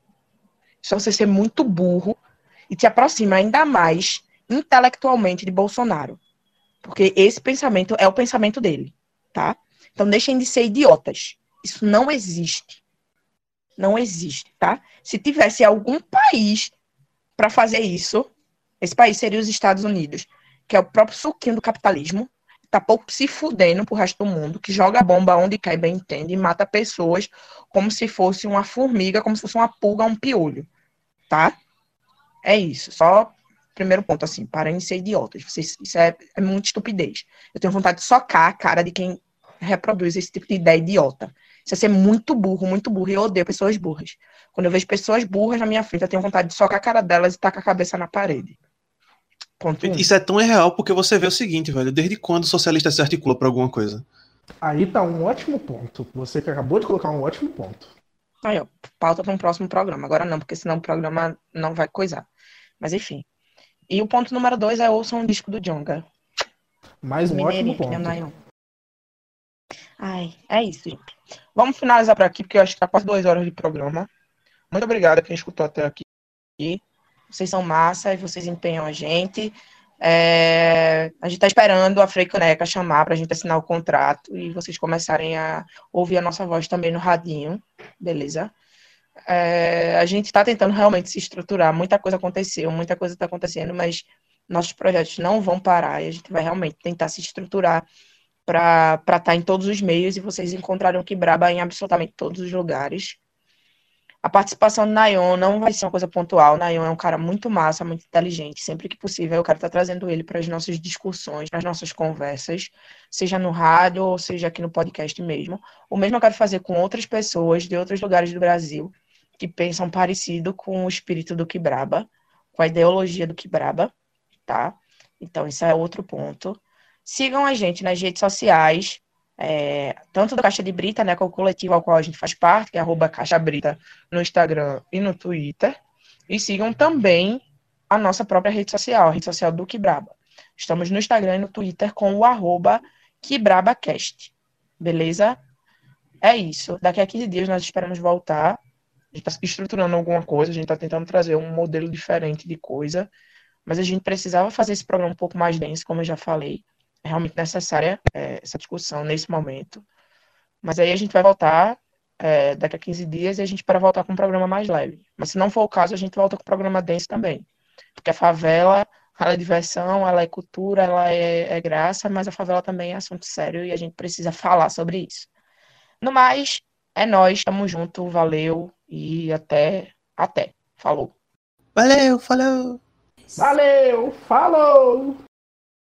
É você ser muito burro e te aproxima ainda mais intelectualmente de Bolsonaro. Porque esse pensamento é o pensamento dele, tá? Então deixem de ser idiotas. Isso não existe. Não existe, tá? Se tivesse algum país para fazer isso, esse país seria os Estados Unidos, que é o próprio suquinho do capitalismo, tá pouco se fudendo pro resto do mundo, que joga bomba onde cai bem entende e mata pessoas como se fosse uma formiga, como se fosse uma pulga, um piolho, tá? É isso, só primeiro ponto, assim, parem de ser idiotas, Vocês, isso é, é muito estupidez. Eu tenho vontade de socar a cara de quem reproduz esse tipo de ideia idiota. Isso é ser muito burro, muito burro, e eu odeio pessoas burras. Quando eu vejo pessoas burras na minha frente, eu tenho vontade de socar a cara delas e tacar a cabeça na parede. Ponto Isso um. é tão irreal porque você vê o seguinte, velho. Desde quando o socialista se articula para alguma coisa? Aí tá um ótimo ponto. Você acabou de colocar um ótimo ponto. Aí, ó, pauta para um próximo programa. Agora não, porque senão o programa não vai coisar. Mas enfim. E o ponto número dois é ouçam um disco do Jonga. Mais um ótimo ponto. Ai, é isso, gente. Vamos finalizar por aqui, porque eu acho que tá quase duas horas de programa. Muito obrigado a quem escutou até aqui. Vocês são massa e vocês empenham a gente. É, a gente está esperando a Frei Caneca chamar para a gente assinar o contrato e vocês começarem a ouvir a nossa voz também no radinho, beleza? É, a gente está tentando realmente se estruturar. Muita coisa aconteceu, muita coisa está acontecendo, mas nossos projetos não vão parar e a gente vai realmente tentar se estruturar para estar tá em todos os meios e vocês encontrarem o Quebraba em absolutamente todos os lugares. A participação do Nayon não vai ser uma coisa pontual. O Nayon é um cara muito massa, muito inteligente. Sempre que possível, eu quero estar trazendo ele para as nossas discussões, para as nossas conversas, seja no rádio ou seja aqui no podcast mesmo. O mesmo eu quero fazer com outras pessoas de outros lugares do Brasil que pensam parecido com o espírito do Kibraba, com a ideologia do Kibraba, tá? Então, isso é outro ponto. Sigam a gente nas redes sociais, é, tanto do Caixa de Brita, né, é o coletivo ao qual a gente faz parte, que é arroba Caixa Brita no Instagram e no Twitter. E sigam também a nossa própria rede social, a rede social do Kibraba. Estamos no Instagram e no Twitter com o arroba KibrabaCast. Beleza? É isso. Daqui a 15 dias nós esperamos voltar. A gente está estruturando alguma coisa, a gente está tentando trazer um modelo diferente de coisa. Mas a gente precisava fazer esse programa um pouco mais denso, como eu já falei realmente necessária é, essa discussão nesse momento. Mas aí a gente vai voltar é, daqui a 15 dias e a gente espera voltar com um programa mais leve. Mas se não for o caso, a gente volta com o programa denso também. Porque a favela, ela é diversão, ela é cultura, ela é, é graça, mas a favela também é assunto sério e a gente precisa falar sobre isso. No mais, é nós, tamo junto, valeu e até, até. Falou. Valeu, falou. Valeu, falou!